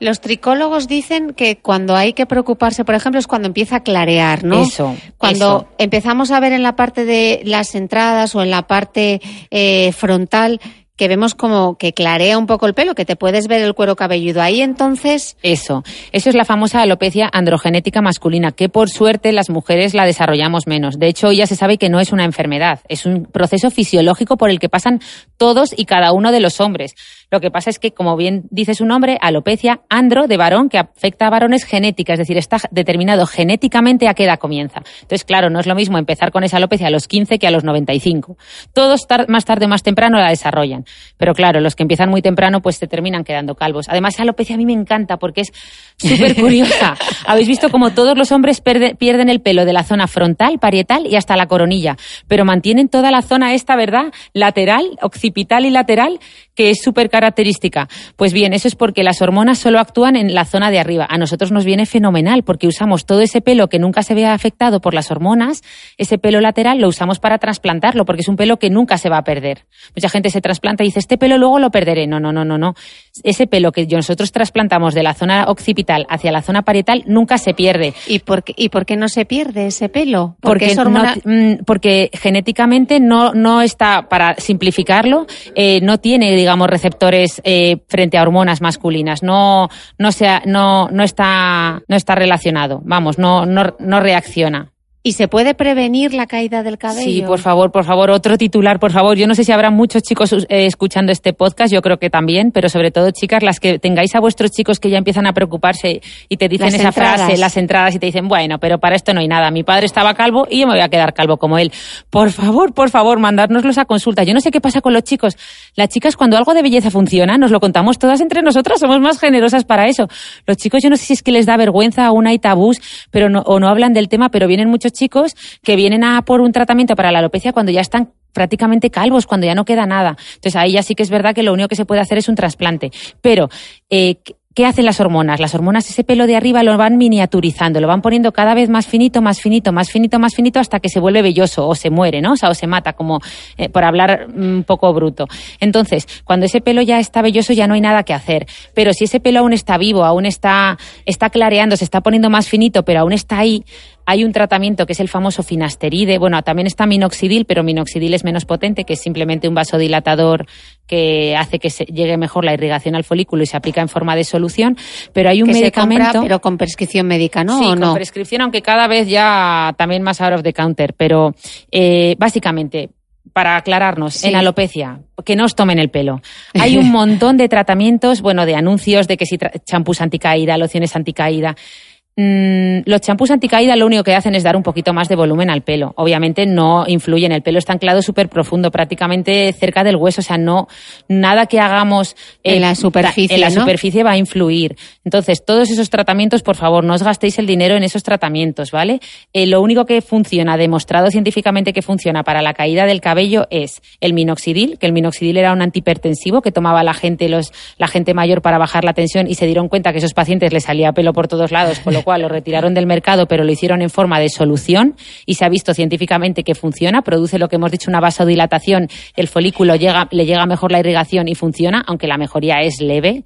Los tricólogos dicen que cuando hay que preocuparse, por ejemplo, es cuando empieza a clarear, ¿no? Eso, Cuando eso. empezamos a ver en la parte de las entradas o en la parte eh, frontal que vemos como que clarea un poco el pelo, que te puedes ver el cuero cabelludo. Ahí entonces, Eso, eso es la famosa alopecia androgenética masculina, que por suerte las mujeres la desarrollamos menos. De hecho, ya se sabe que no es una enfermedad, es un proceso fisiológico por el que pasan todos y cada uno de los hombres. Lo que pasa es que, como bien dice su nombre, alopecia andro de varón, que afecta a varones genética, es decir, está determinado genéticamente a qué edad comienza. Entonces, claro, no es lo mismo empezar con esa alopecia a los 15 que a los 95. Todos más tarde o más temprano la desarrollan. Pero claro, los que empiezan muy temprano pues se terminan quedando calvos. Además, esa alopecia a mí me encanta porque es súper curiosa. Habéis visto como todos los hombres perde- pierden el pelo de la zona frontal, parietal y hasta la coronilla, pero mantienen toda la zona esta, ¿verdad? Lateral, occipital y lateral, que es súper característica. Pues bien, eso es porque las hormonas solo actúan en la zona de arriba. A nosotros nos viene fenomenal porque usamos todo ese pelo que nunca se ve afectado por las hormonas, ese pelo lateral lo usamos para trasplantarlo porque es un pelo que nunca se va a perder. Mucha gente se trasplanta y dice, este pelo luego lo perderé. No, no, no, no, no. Ese pelo que nosotros trasplantamos de la zona occipital hacia la zona parietal nunca se pierde. ¿y por qué, y por qué no se pierde ese pelo? Porque, es hormona- mm, porque genéticamente no, no está, para simplificarlo, eh, no tiene, digamos, receptores eh, frente a hormonas masculinas. No, no, sea, no, no, está, no está relacionado. Vamos, no, no, no reacciona. ¿Y se puede prevenir la caída del cabello? Sí, por favor, por favor, otro titular, por favor. Yo no sé si habrá muchos chicos eh, escuchando este podcast, yo creo que también, pero sobre todo chicas, las que tengáis a vuestros chicos que ya empiezan a preocuparse y te dicen Las esa entradas. frase, las entradas, y te dicen, bueno, pero para esto no hay nada. Mi padre estaba calvo y yo me voy a quedar calvo como él. Por favor, por favor, mandárnoslos a consulta. Yo no sé qué pasa con los chicos. Las chicas, cuando algo de belleza funciona, nos lo contamos todas entre nosotras, somos más generosas para eso. Los chicos, yo no sé si es que les da vergüenza, aún hay tabús, pero no, o no hablan del tema, pero vienen muchos chicos que vienen a por un tratamiento para la alopecia cuando ya están prácticamente calvos, cuando ya no queda nada. Entonces ahí ya sí que es verdad que lo único que se puede hacer es un trasplante. Pero, eh, ¿qué hacen las hormonas? Las hormonas ese pelo de arriba lo van miniaturizando, lo van poniendo cada vez más finito, más finito, más finito, más finito hasta que se vuelve velloso o se muere, ¿no? O sea, o se mata, como eh, por hablar un poco bruto. Entonces, cuando ese pelo ya está velloso ya no hay nada que hacer. Pero si ese pelo aún está vivo, aún está, está clareando, se está poniendo más finito, pero aún está ahí, Hay un tratamiento que es el famoso finasteride. Bueno, también está minoxidil, pero minoxidil es menos potente, que es simplemente un vasodilatador que hace que se llegue mejor la irrigación al folículo y se aplica en forma de solución. Pero hay un que se medicamento. compra, pero con prescripción médica, ¿no? Sí, ¿O con no? prescripción, aunque cada vez ya también más out of the counter. Pero eh, básicamente, para aclararnos, Sí. en alopecia, que no os tomen el pelo. Hay un montón de tratamientos, bueno, de anuncios de que si champús anticaída, lociones anticaída. Mm, los champús anticaída lo único que hacen es dar un poquito más de volumen al pelo. Obviamente no influyen, el pelo está anclado súper profundo, prácticamente cerca del hueso, o sea, no, nada que hagamos En la superficie, en la ¿no? superficie va a influir. Entonces, todos esos tratamientos, por favor, no os gastéis el dinero en esos tratamientos, ¿vale? Eh, lo único que funciona, demostrado científicamente que funciona para la caída del cabello es el minoxidil, que el minoxidil era un antihipertensivo que tomaba la gente, los, la gente mayor para bajar la tensión y se dieron cuenta que a esos pacientes les salía pelo por todos lados, con lo cual lo retiraron del mercado, pero lo hicieron en forma de solución y se ha visto científicamente que funciona, produce lo que hemos dicho, una vasodilatación, el folículo llega, le llega mejor la irrigación y funciona, aunque la mejoría es leve.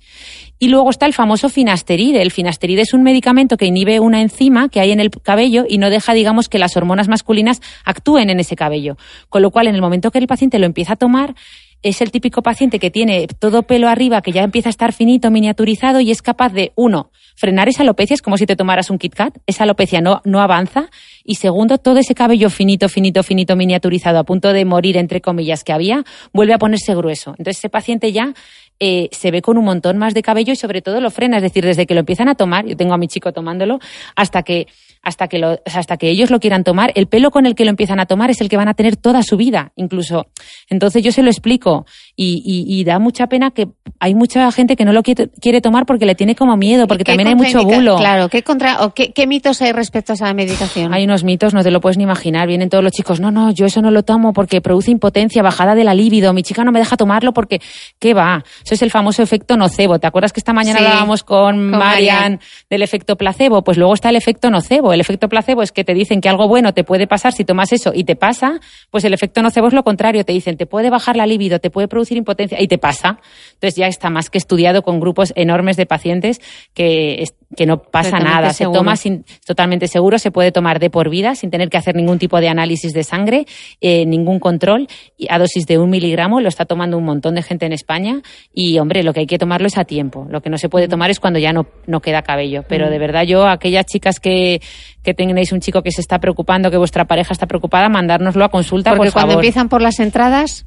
Y luego está el famoso finasteride. El finasteride es un medicamento que inhibe una enzima que hay en el cabello y no deja, digamos, que las hormonas masculinas actúen en ese cabello. Con lo cual, en el momento que el paciente lo empieza a tomar, es el típico paciente que tiene todo pelo arriba, que ya empieza a estar finito, miniaturizado y es capaz de, uno, frenar esa alopecia, es como si te tomaras un Kit Kat, esa alopecia no, no avanza, y segundo, todo ese cabello finito, finito, finito, miniaturizado, a punto de morir, entre comillas, que había, vuelve a ponerse grueso. Entonces ese paciente ya eh, se ve con un montón más de cabello y sobre todo lo frena, es decir, desde que lo empiezan a tomar, yo tengo a mi chico tomándolo, hasta que hasta que, lo, hasta que ellos lo quieran tomar, el pelo con el que lo empiezan a tomar es el que van a tener toda su vida, incluso. Entonces yo se lo explico y, y, y da mucha pena que hay mucha gente que no lo quiere, quiere tomar porque le tiene como miedo, porque ¿Qué también hay mucho bulo. Claro, ¿qué, contra, o qué, qué mitos hay respecto a esa medicación? Hay unos mitos, no te lo puedes ni imaginar. Vienen todos los chicos, no, no, yo eso no lo tomo porque produce impotencia, bajada de la libido. Mi chica no me deja tomarlo porque, ¿qué va? Eso es el famoso efecto nocebo. ¿Te acuerdas que esta mañana Sí, hablábamos con, con Marian Marian. del efecto placebo? Pues luego está el efecto nocebo. El efecto placebo es que te dicen que algo bueno te puede pasar si tomas eso y te pasa. Pues el efecto nocebo es lo contrario. Te dicen, te puede bajar la libido, te puede producir impotencia y te pasa. Entonces ya está más que estudiado con grupos enormes de pacientes que, que no pasa Totalmente nada. Se toma sin, totalmente seguro, se puede tomar de por vida sin tener que hacer ningún tipo de análisis de sangre, eh, ningún control, y a dosis de un miligramo, lo está tomando un montón de gente en España y, hombre, lo que hay que tomarlo es a tiempo. Lo que no se puede tomar es cuando ya no, no queda cabello. Pero de verdad yo, aquellas chicas que, que tengáis un chico que se está preocupando, que vuestra pareja está preocupada, mandárnoslo a consulta, Porque por cuando favor. empiezan por las entradas,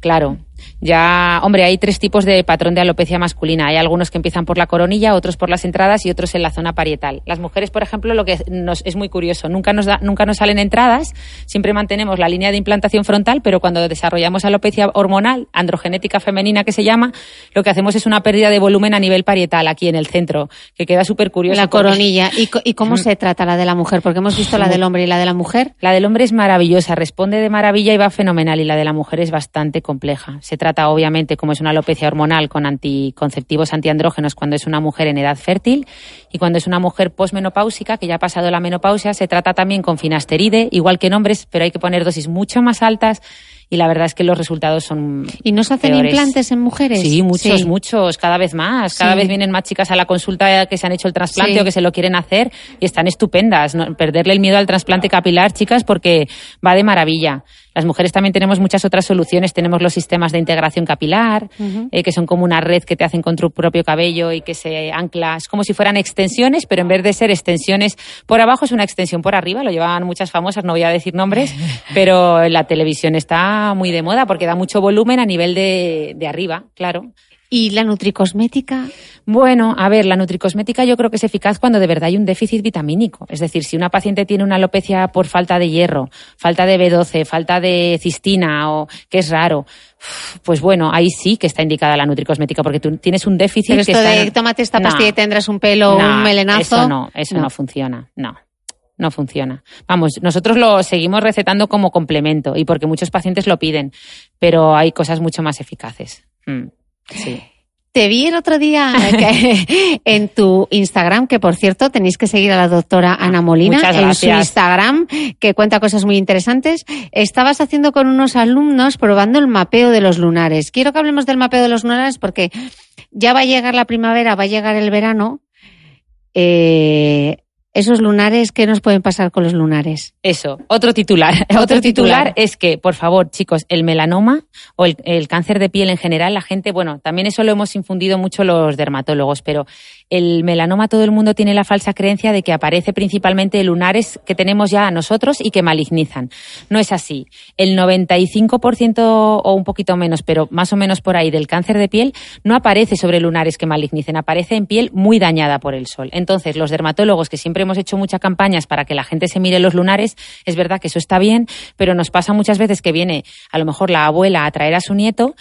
Claro. Ya, hombre, hay tres tipos de patrón de alopecia masculina. Hay algunos que empiezan por la coronilla, otros por las entradas y otros en la zona parietal. Las mujeres, por ejemplo, lo que nos, es muy curioso, nunca nos, da, nunca nos salen entradas, siempre mantenemos la línea de implantación frontal, pero cuando desarrollamos alopecia hormonal, androgenética femenina que se llama, lo que hacemos es una pérdida de volumen a nivel parietal, aquí en el centro, que queda súper curioso. la coronilla. ¿Y, cómo se trata la de la mujer? Porque hemos visto la del hombre y la de la mujer. La del hombre es maravillosa, responde de maravilla y va fenomenal. Y la de la mujer es bastante compleja. Se trata, obviamente, como es una alopecia hormonal, con anticonceptivos antiandrógenos cuando es una mujer en edad fértil. Y cuando es una mujer posmenopáusica, que ya ha pasado la menopausia, se trata también con finasteride, igual que en hombres, pero hay que poner dosis mucho más altas. Y la verdad es que los resultados son. ¿Y no se hacen peores. implantes en mujeres? Sí, muchos, Sí. muchos, cada vez más. Cada Sí. vez vienen más chicas a la consulta que se han hecho el trasplante Sí. o que se lo quieren hacer y están estupendas. ¿no? Perderle el miedo al trasplante capilar, chicas, porque va de maravilla. Las mujeres también tenemos muchas otras soluciones. Tenemos los sistemas de integración capilar, eh, que son como una red que te hacen con tu propio cabello y que se ancla. Es como si fueran extensiones, pero en vez de ser extensiones por abajo, es una extensión por arriba. Lo llevaban muchas famosas, no voy a decir nombres, pero la televisión está muy de moda porque da mucho volumen a nivel de, de arriba, claro. ¿Y la nutricosmética? Bueno, a ver, la nutricosmética yo creo que es eficaz cuando de verdad hay un déficit vitamínico. Es decir, si una paciente tiene una alopecia por falta de hierro, falta de B12, falta de cistina o que es raro, pues bueno, ahí sí que está indicada la nutricosmética porque tú tienes un déficit Pero que esto está de en- tómate esta No, pastilla y tendrás un pelo no, un melenazo. Eso no, eso no, funciona. No. No funciona. Vamos, nosotros lo seguimos recetando como complemento y porque muchos pacientes lo piden, pero hay cosas mucho más eficaces. Mm, sí. Te vi el otro día en tu Instagram, que por cierto tenéis que seguir a la doctora Ana Molina en su. Instagram, que cuenta cosas muy interesantes. Estabas haciendo con unos alumnos probando el mapeo de los lunares. Quiero que hablemos del mapeo de los lunares porque ya va a llegar la primavera, va a llegar el verano. Eh, esos lunares, ¿qué nos pueden pasar con los lunares? Eso, otro titular. Otro, titular. es que, por favor, chicos, el melanoma o el, el, cáncer de piel en general, la gente, bueno, también eso lo hemos infundido mucho los dermatólogos, pero el melanoma todo el mundo tiene la falsa creencia de que aparece principalmente en lunares que tenemos ya nosotros y que malignizan. No es así. El 95% o un poquito menos, pero más o menos por ahí del cáncer de piel no aparece sobre lunares que malignicen, aparece en piel muy dañada por el sol. Entonces, los dermatólogos que siempre hemos hecho muchas campañas para que la gente se mire los lunares, es verdad que eso está bien, pero nos pasa muchas veces que viene a lo mejor la abuela a traer a su nieto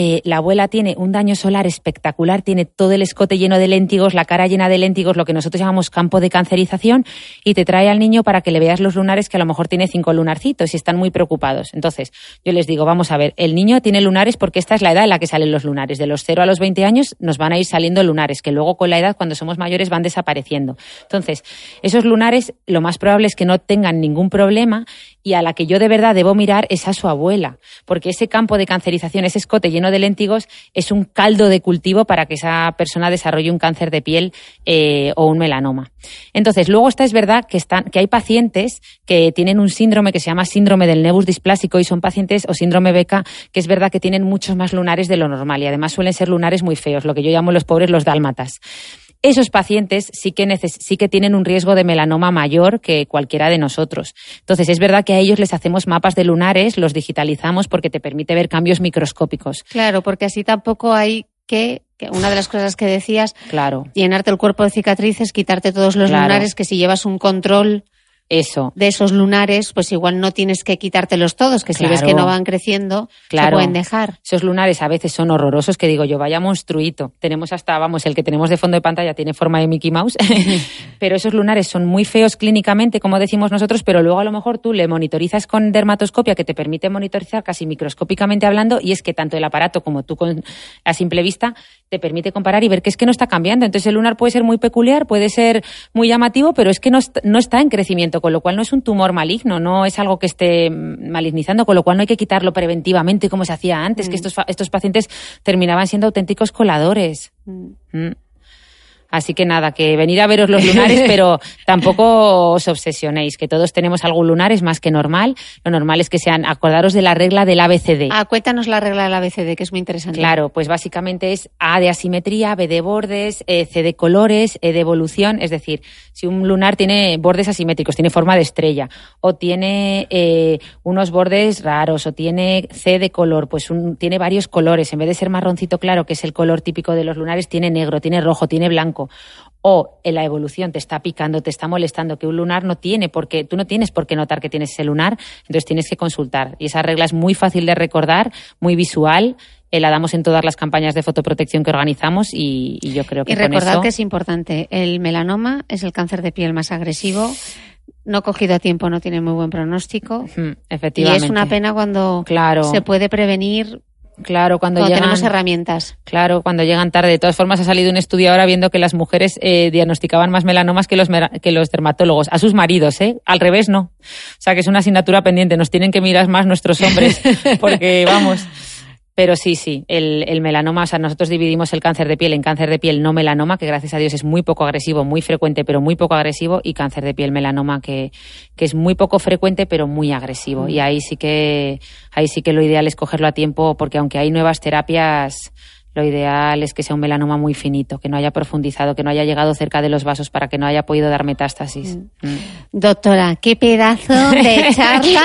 eh, la abuela tiene un daño solar espectacular, tiene todo el escote lleno de léntigos, la cara llena de léntigos, lo que nosotros llamamos campo de cancerización, y te trae al niño para que le veas los lunares que a lo mejor tiene cinco lunarcitos y están muy preocupados. Entonces, yo les digo, vamos a ver, el niño tiene lunares porque esta es la edad en la que salen los lunares. De los 0 a los 20 años nos van a ir saliendo lunares, que luego con la edad, cuando somos mayores, van desapareciendo. Entonces, esos lunares, lo más probable es que no tengan ningún problema y a la que yo de verdad debo mirar es a su abuela, porque ese campo de cancerización, ese escote lleno de léntigos, es un caldo de cultivo para que esa persona desarrolle un cáncer de piel eh, o un melanoma. Entonces, luego está es verdad que, que hay pacientes que tienen un síndrome que se llama síndrome del nebus displásico y son pacientes o síndrome beca que es verdad que tienen muchos más lunares de lo normal y además suelen ser lunares muy feos, lo que yo llamo los pobres los dálmatas esos pacientes sí que, sí que tienen un riesgo de melanoma mayor que cualquiera de nosotros. Entonces, es verdad que a ellos les hacemos mapas de lunares, los digitalizamos porque te permite ver cambios microscópicos. Claro, porque así tampoco hay que una de las cosas que decías, claro. llenarte el cuerpo de cicatrices, quitarte todos los lunares, que si llevas un control eso. de esos lunares, pues igual no tienes que quitártelos todos, que si ves que no van creciendo, se pueden dejar. Esos lunares a veces son horrorosos, que digo yo, vaya monstruito. Tenemos hasta, vamos, el que tenemos de fondo de pantalla tiene forma de Mickey Mouse, pero esos lunares son muy feos clínicamente, como decimos nosotros, pero luego a lo mejor tú le monitorizas con dermatoscopia, que te permite monitorizar casi microscópicamente hablando, y es que tanto el aparato como tú con a simple vista te permite comparar y ver que es que no está cambiando. Entonces el lunar puede ser muy peculiar, puede ser muy llamativo, pero es que no, no está en crecimiento con lo cual no es un tumor maligno, no es algo que esté malignizando, con lo cual no hay que quitarlo preventivamente como se hacía antes, que mm. estos, estos pacientes terminaban siendo auténticos coladores. Mm. Mm. Así que nada, que venid a veros los lunares, pero tampoco os obsesionéis, que todos tenemos algún lunar, es más que normal. Lo normal es que sean, acordaros de la regla del ABCD. Ah, cuéntanos la regla del ABCD, que es muy interesante. Claro, pues básicamente es A de asimetría, B de bordes, e, C de colores, E de evolución. Es decir, si un lunar tiene bordes asimétricos, tiene forma de estrella, o tiene eh, unos bordes raros, o tiene C de color, pues tiene varios colores. En vez de ser marroncito claro, que es el color típico de los lunares, tiene negro, tiene rojo, tiene blanco o en la evolución te está picando, te está molestando, que un lunar no tiene porque tú no tienes por qué notar que tienes ese lunar, entonces tienes que consultar. Y esa regla es muy fácil de recordar, muy visual. Eh, la damos en todas las campañas de fotoprotección que organizamos y, yo creo que. Y recordad que es importante. El melanoma es el cáncer de piel más agresivo no cogido a tiempo no tiene muy buen pronóstico. efectivamente. Y es una pena cuando claro. se puede prevenir Claro, cuando, llegan, tenemos herramientas. Claro, cuando llegan tarde. De todas formas, ha salido un estudio ahora viendo que las mujeres eh, diagnosticaban más melanomas que los, que los dermatólogos. A sus maridos, ¿eh? Al revés, no. O sea, que es una asignatura pendiente. Nos tienen que mirar más nuestros hombres. porque, vamos, pero sí, sí, el, melanoma, o sea, nosotros dividimos el cáncer de piel en cáncer de piel no melanoma, que gracias a Dios es muy poco agresivo, muy frecuente, pero muy poco agresivo, y cáncer de piel melanoma, que, que es muy poco frecuente, pero muy agresivo. Y ahí sí que, ahí sí que lo ideal es cogerlo a tiempo, porque aunque hay nuevas terapias, lo ideal es que sea un melanoma muy finito, que no haya profundizado, que no haya llegado cerca de los vasos para que no haya podido dar metástasis. Mm. Mm. Doctora, qué pedazo de charla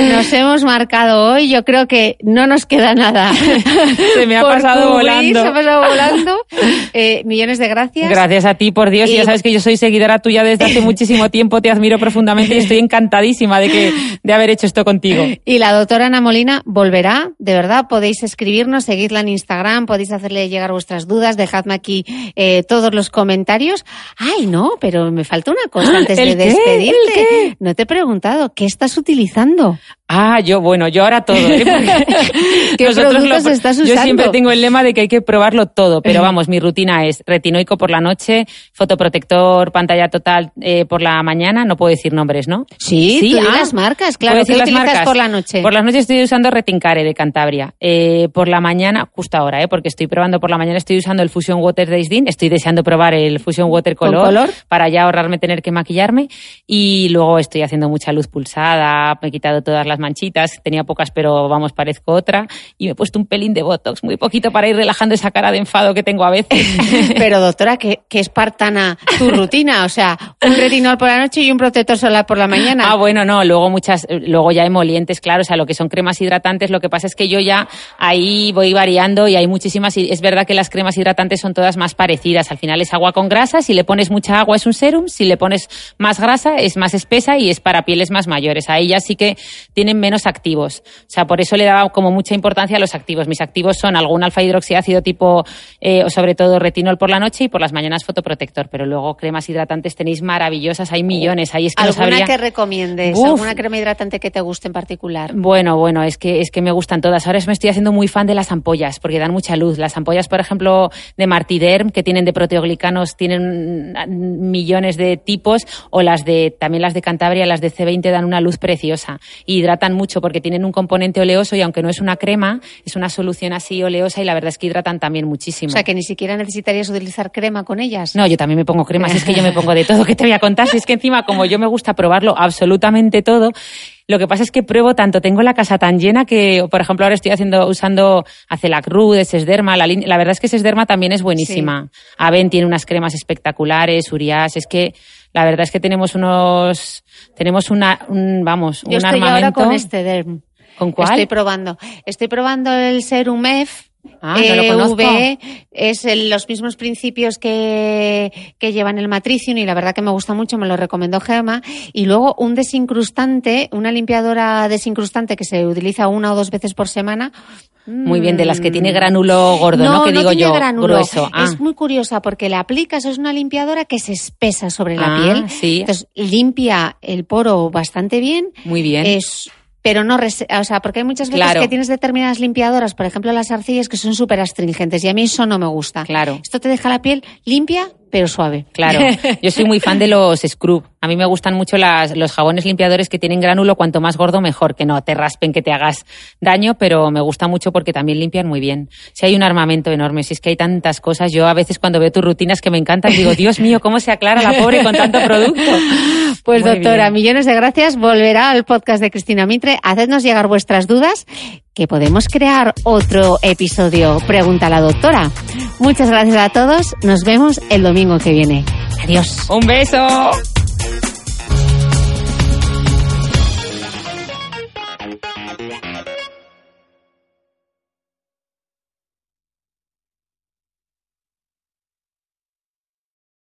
nos hemos marcado hoy. Yo creo que no nos queda nada. Se me ha pasado volando. Se ha pasado volando. Eh, millones de gracias. Gracias a ti, por Dios. Y... Ya sabes que yo soy seguidora tuya desde hace muchísimo tiempo. Te admiro profundamente y estoy encantadísima de, que, de haber hecho esto contigo. Y la doctora Ana Molina volverá, de verdad. Podéis escribirnos, seguidla en Instagram, podéis hacerle llegar vuestras dudas, dejadme aquí eh, todos los comentarios. Ay, no, pero me falta una cosa antes de despedirte. No te he preguntado, ¿qué estás utilizando? Ah, yo, bueno, yo ahora todo. ¿eh? ¿Qué productos estás usando? Yo siempre tengo el lema de que hay que probarlo todo, pero vamos, mi rutina es retinoico por la noche, fotoprotector, pantalla total eh, por la mañana, no puedo decir nombres, ¿no? Sí, sí ah, las marcas, claro. Decir ¿Qué las utilizas marcas? por la noche? Por las noches estoy usando Retincare de Cantabria. Eh, por la mañana, justo ahora, ¿eh? porque estoy probando por la mañana, estoy usando el Fusion Water de Isdin, estoy deseando probar el Fusion Water ¿Con color, color? para ya ahorrarme tener que maquillarme y luego estoy haciendo mucha luz pulsada, me he quitado todas las manchitas, tenía pocas pero vamos, parezco otra y me he puesto un pelín de Botox, muy poquito para ir relajando esa cara de enfado que tengo a veces. Pero doctora, que, que espartana tu rutina, o sea, un retinol por la noche y un protector solar por la mañana. Ah, bueno, no, luego muchas, luego ya emolientes, claro, o sea, lo que son cremas hidratantes, lo que pasa es que yo ya ahí voy variando y hay muchísimas, y es verdad que las cremas hidratantes son todas más parecidas, al final es agua con grasa, si le pones mucha agua es un serum, si le pones más grasa es más espesa y es para pieles más mayores, ahí ya sí que tienen menos activos, o sea, por eso le daba como mucha importancia a los activos, mis activos son algún alfa hidroxiácido tipo, eh, o sobre todo retinol por la noche y por las mañanas fotoprotector, pero luego cremas hidratantes tenéis maravillosas, hay millones, ahí es que no ¿Alguna sabría... que recomiendes? Uf. ¿Alguna crema hidratante que te guste en particular? Bueno, bueno, es que, es que me gustan todas. Ahora me estoy haciendo muy fan de las ampollas, porque dan mucha luz. Las ampollas, por ejemplo, de Martiderm, que tienen de proteoglicanos, tienen mm, millones de tipos, o las de, también las de Cantabria, las de C20 dan una luz preciosa. Y hidratan mucho porque tienen un componente oleoso y aunque no es una crema, es una solución así oleosa y la verdad es que hidratan también muchísimo. O sea, que ni siquiera necesitarías utilizar crema con ellas. No, yo también me pongo cremas, es que yo me pongo de todo que te voy a contar, si es que encima como yo me gusta probarlo absolutamente todo, lo que pasa es que pruebo tanto, tengo la casa tan llena que, por ejemplo, ahora estoy haciendo, usando Acelacru de Sesderma, la, la verdad es que Sesderma también es buenísima. Aven tiene unas cremas espectaculares, Urias, es que la verdad es que tenemos unos, tenemos una, un, vamos, Yo un estoy ahora con este derm. ¿Con cuál? Estoy probando. Estoy probando el Serum F. Ah, no lo conozco. EV, es el- los mismos principios que, que llevan el Matricium y la verdad que me gusta mucho, me lo recomendó Gema. Y luego un desincrustante, una limpiadora desincrustante que se utiliza una o dos veces por semana. Muy bien, de las que tiene gránulo gordo, ¿no? Que digo tiene yo, gránulo. grueso. Ah. Es muy curiosa porque la aplicas, es una limpiadora que se espesa sobre la Ah, piel. sí. Entonces limpia el poro bastante bien. Muy bien. Es, pero no, o sea, porque hay muchas veces Claro. que tienes determinadas limpiadoras, por ejemplo las arcillas, que son súper astringentes y a mí eso no me gusta. Claro. Esto te deja la piel limpia, pero suave. Claro, yo soy muy fan de los scrub. A mí me gustan mucho las, los jabones limpiadores que tienen gránulo, cuanto más gordo mejor, que no te raspen, que te hagas daño, pero me gusta mucho porque también limpian muy bien. Si hay un armamento enorme, si es que hay tantas cosas, yo a veces cuando veo tus rutinas que me encantan, digo, Dios mío, ¿cómo se aclara la pobre con tanto producto? Pues Muy doctora, bien. millones de gracias. Volverá al podcast de Cristina Mitre. Hacednos llegar vuestras dudas, que podemos crear otro episodio. Pregunta la doctora. Muchas gracias a todos. Nos vemos el domingo que viene. Adiós. Un beso.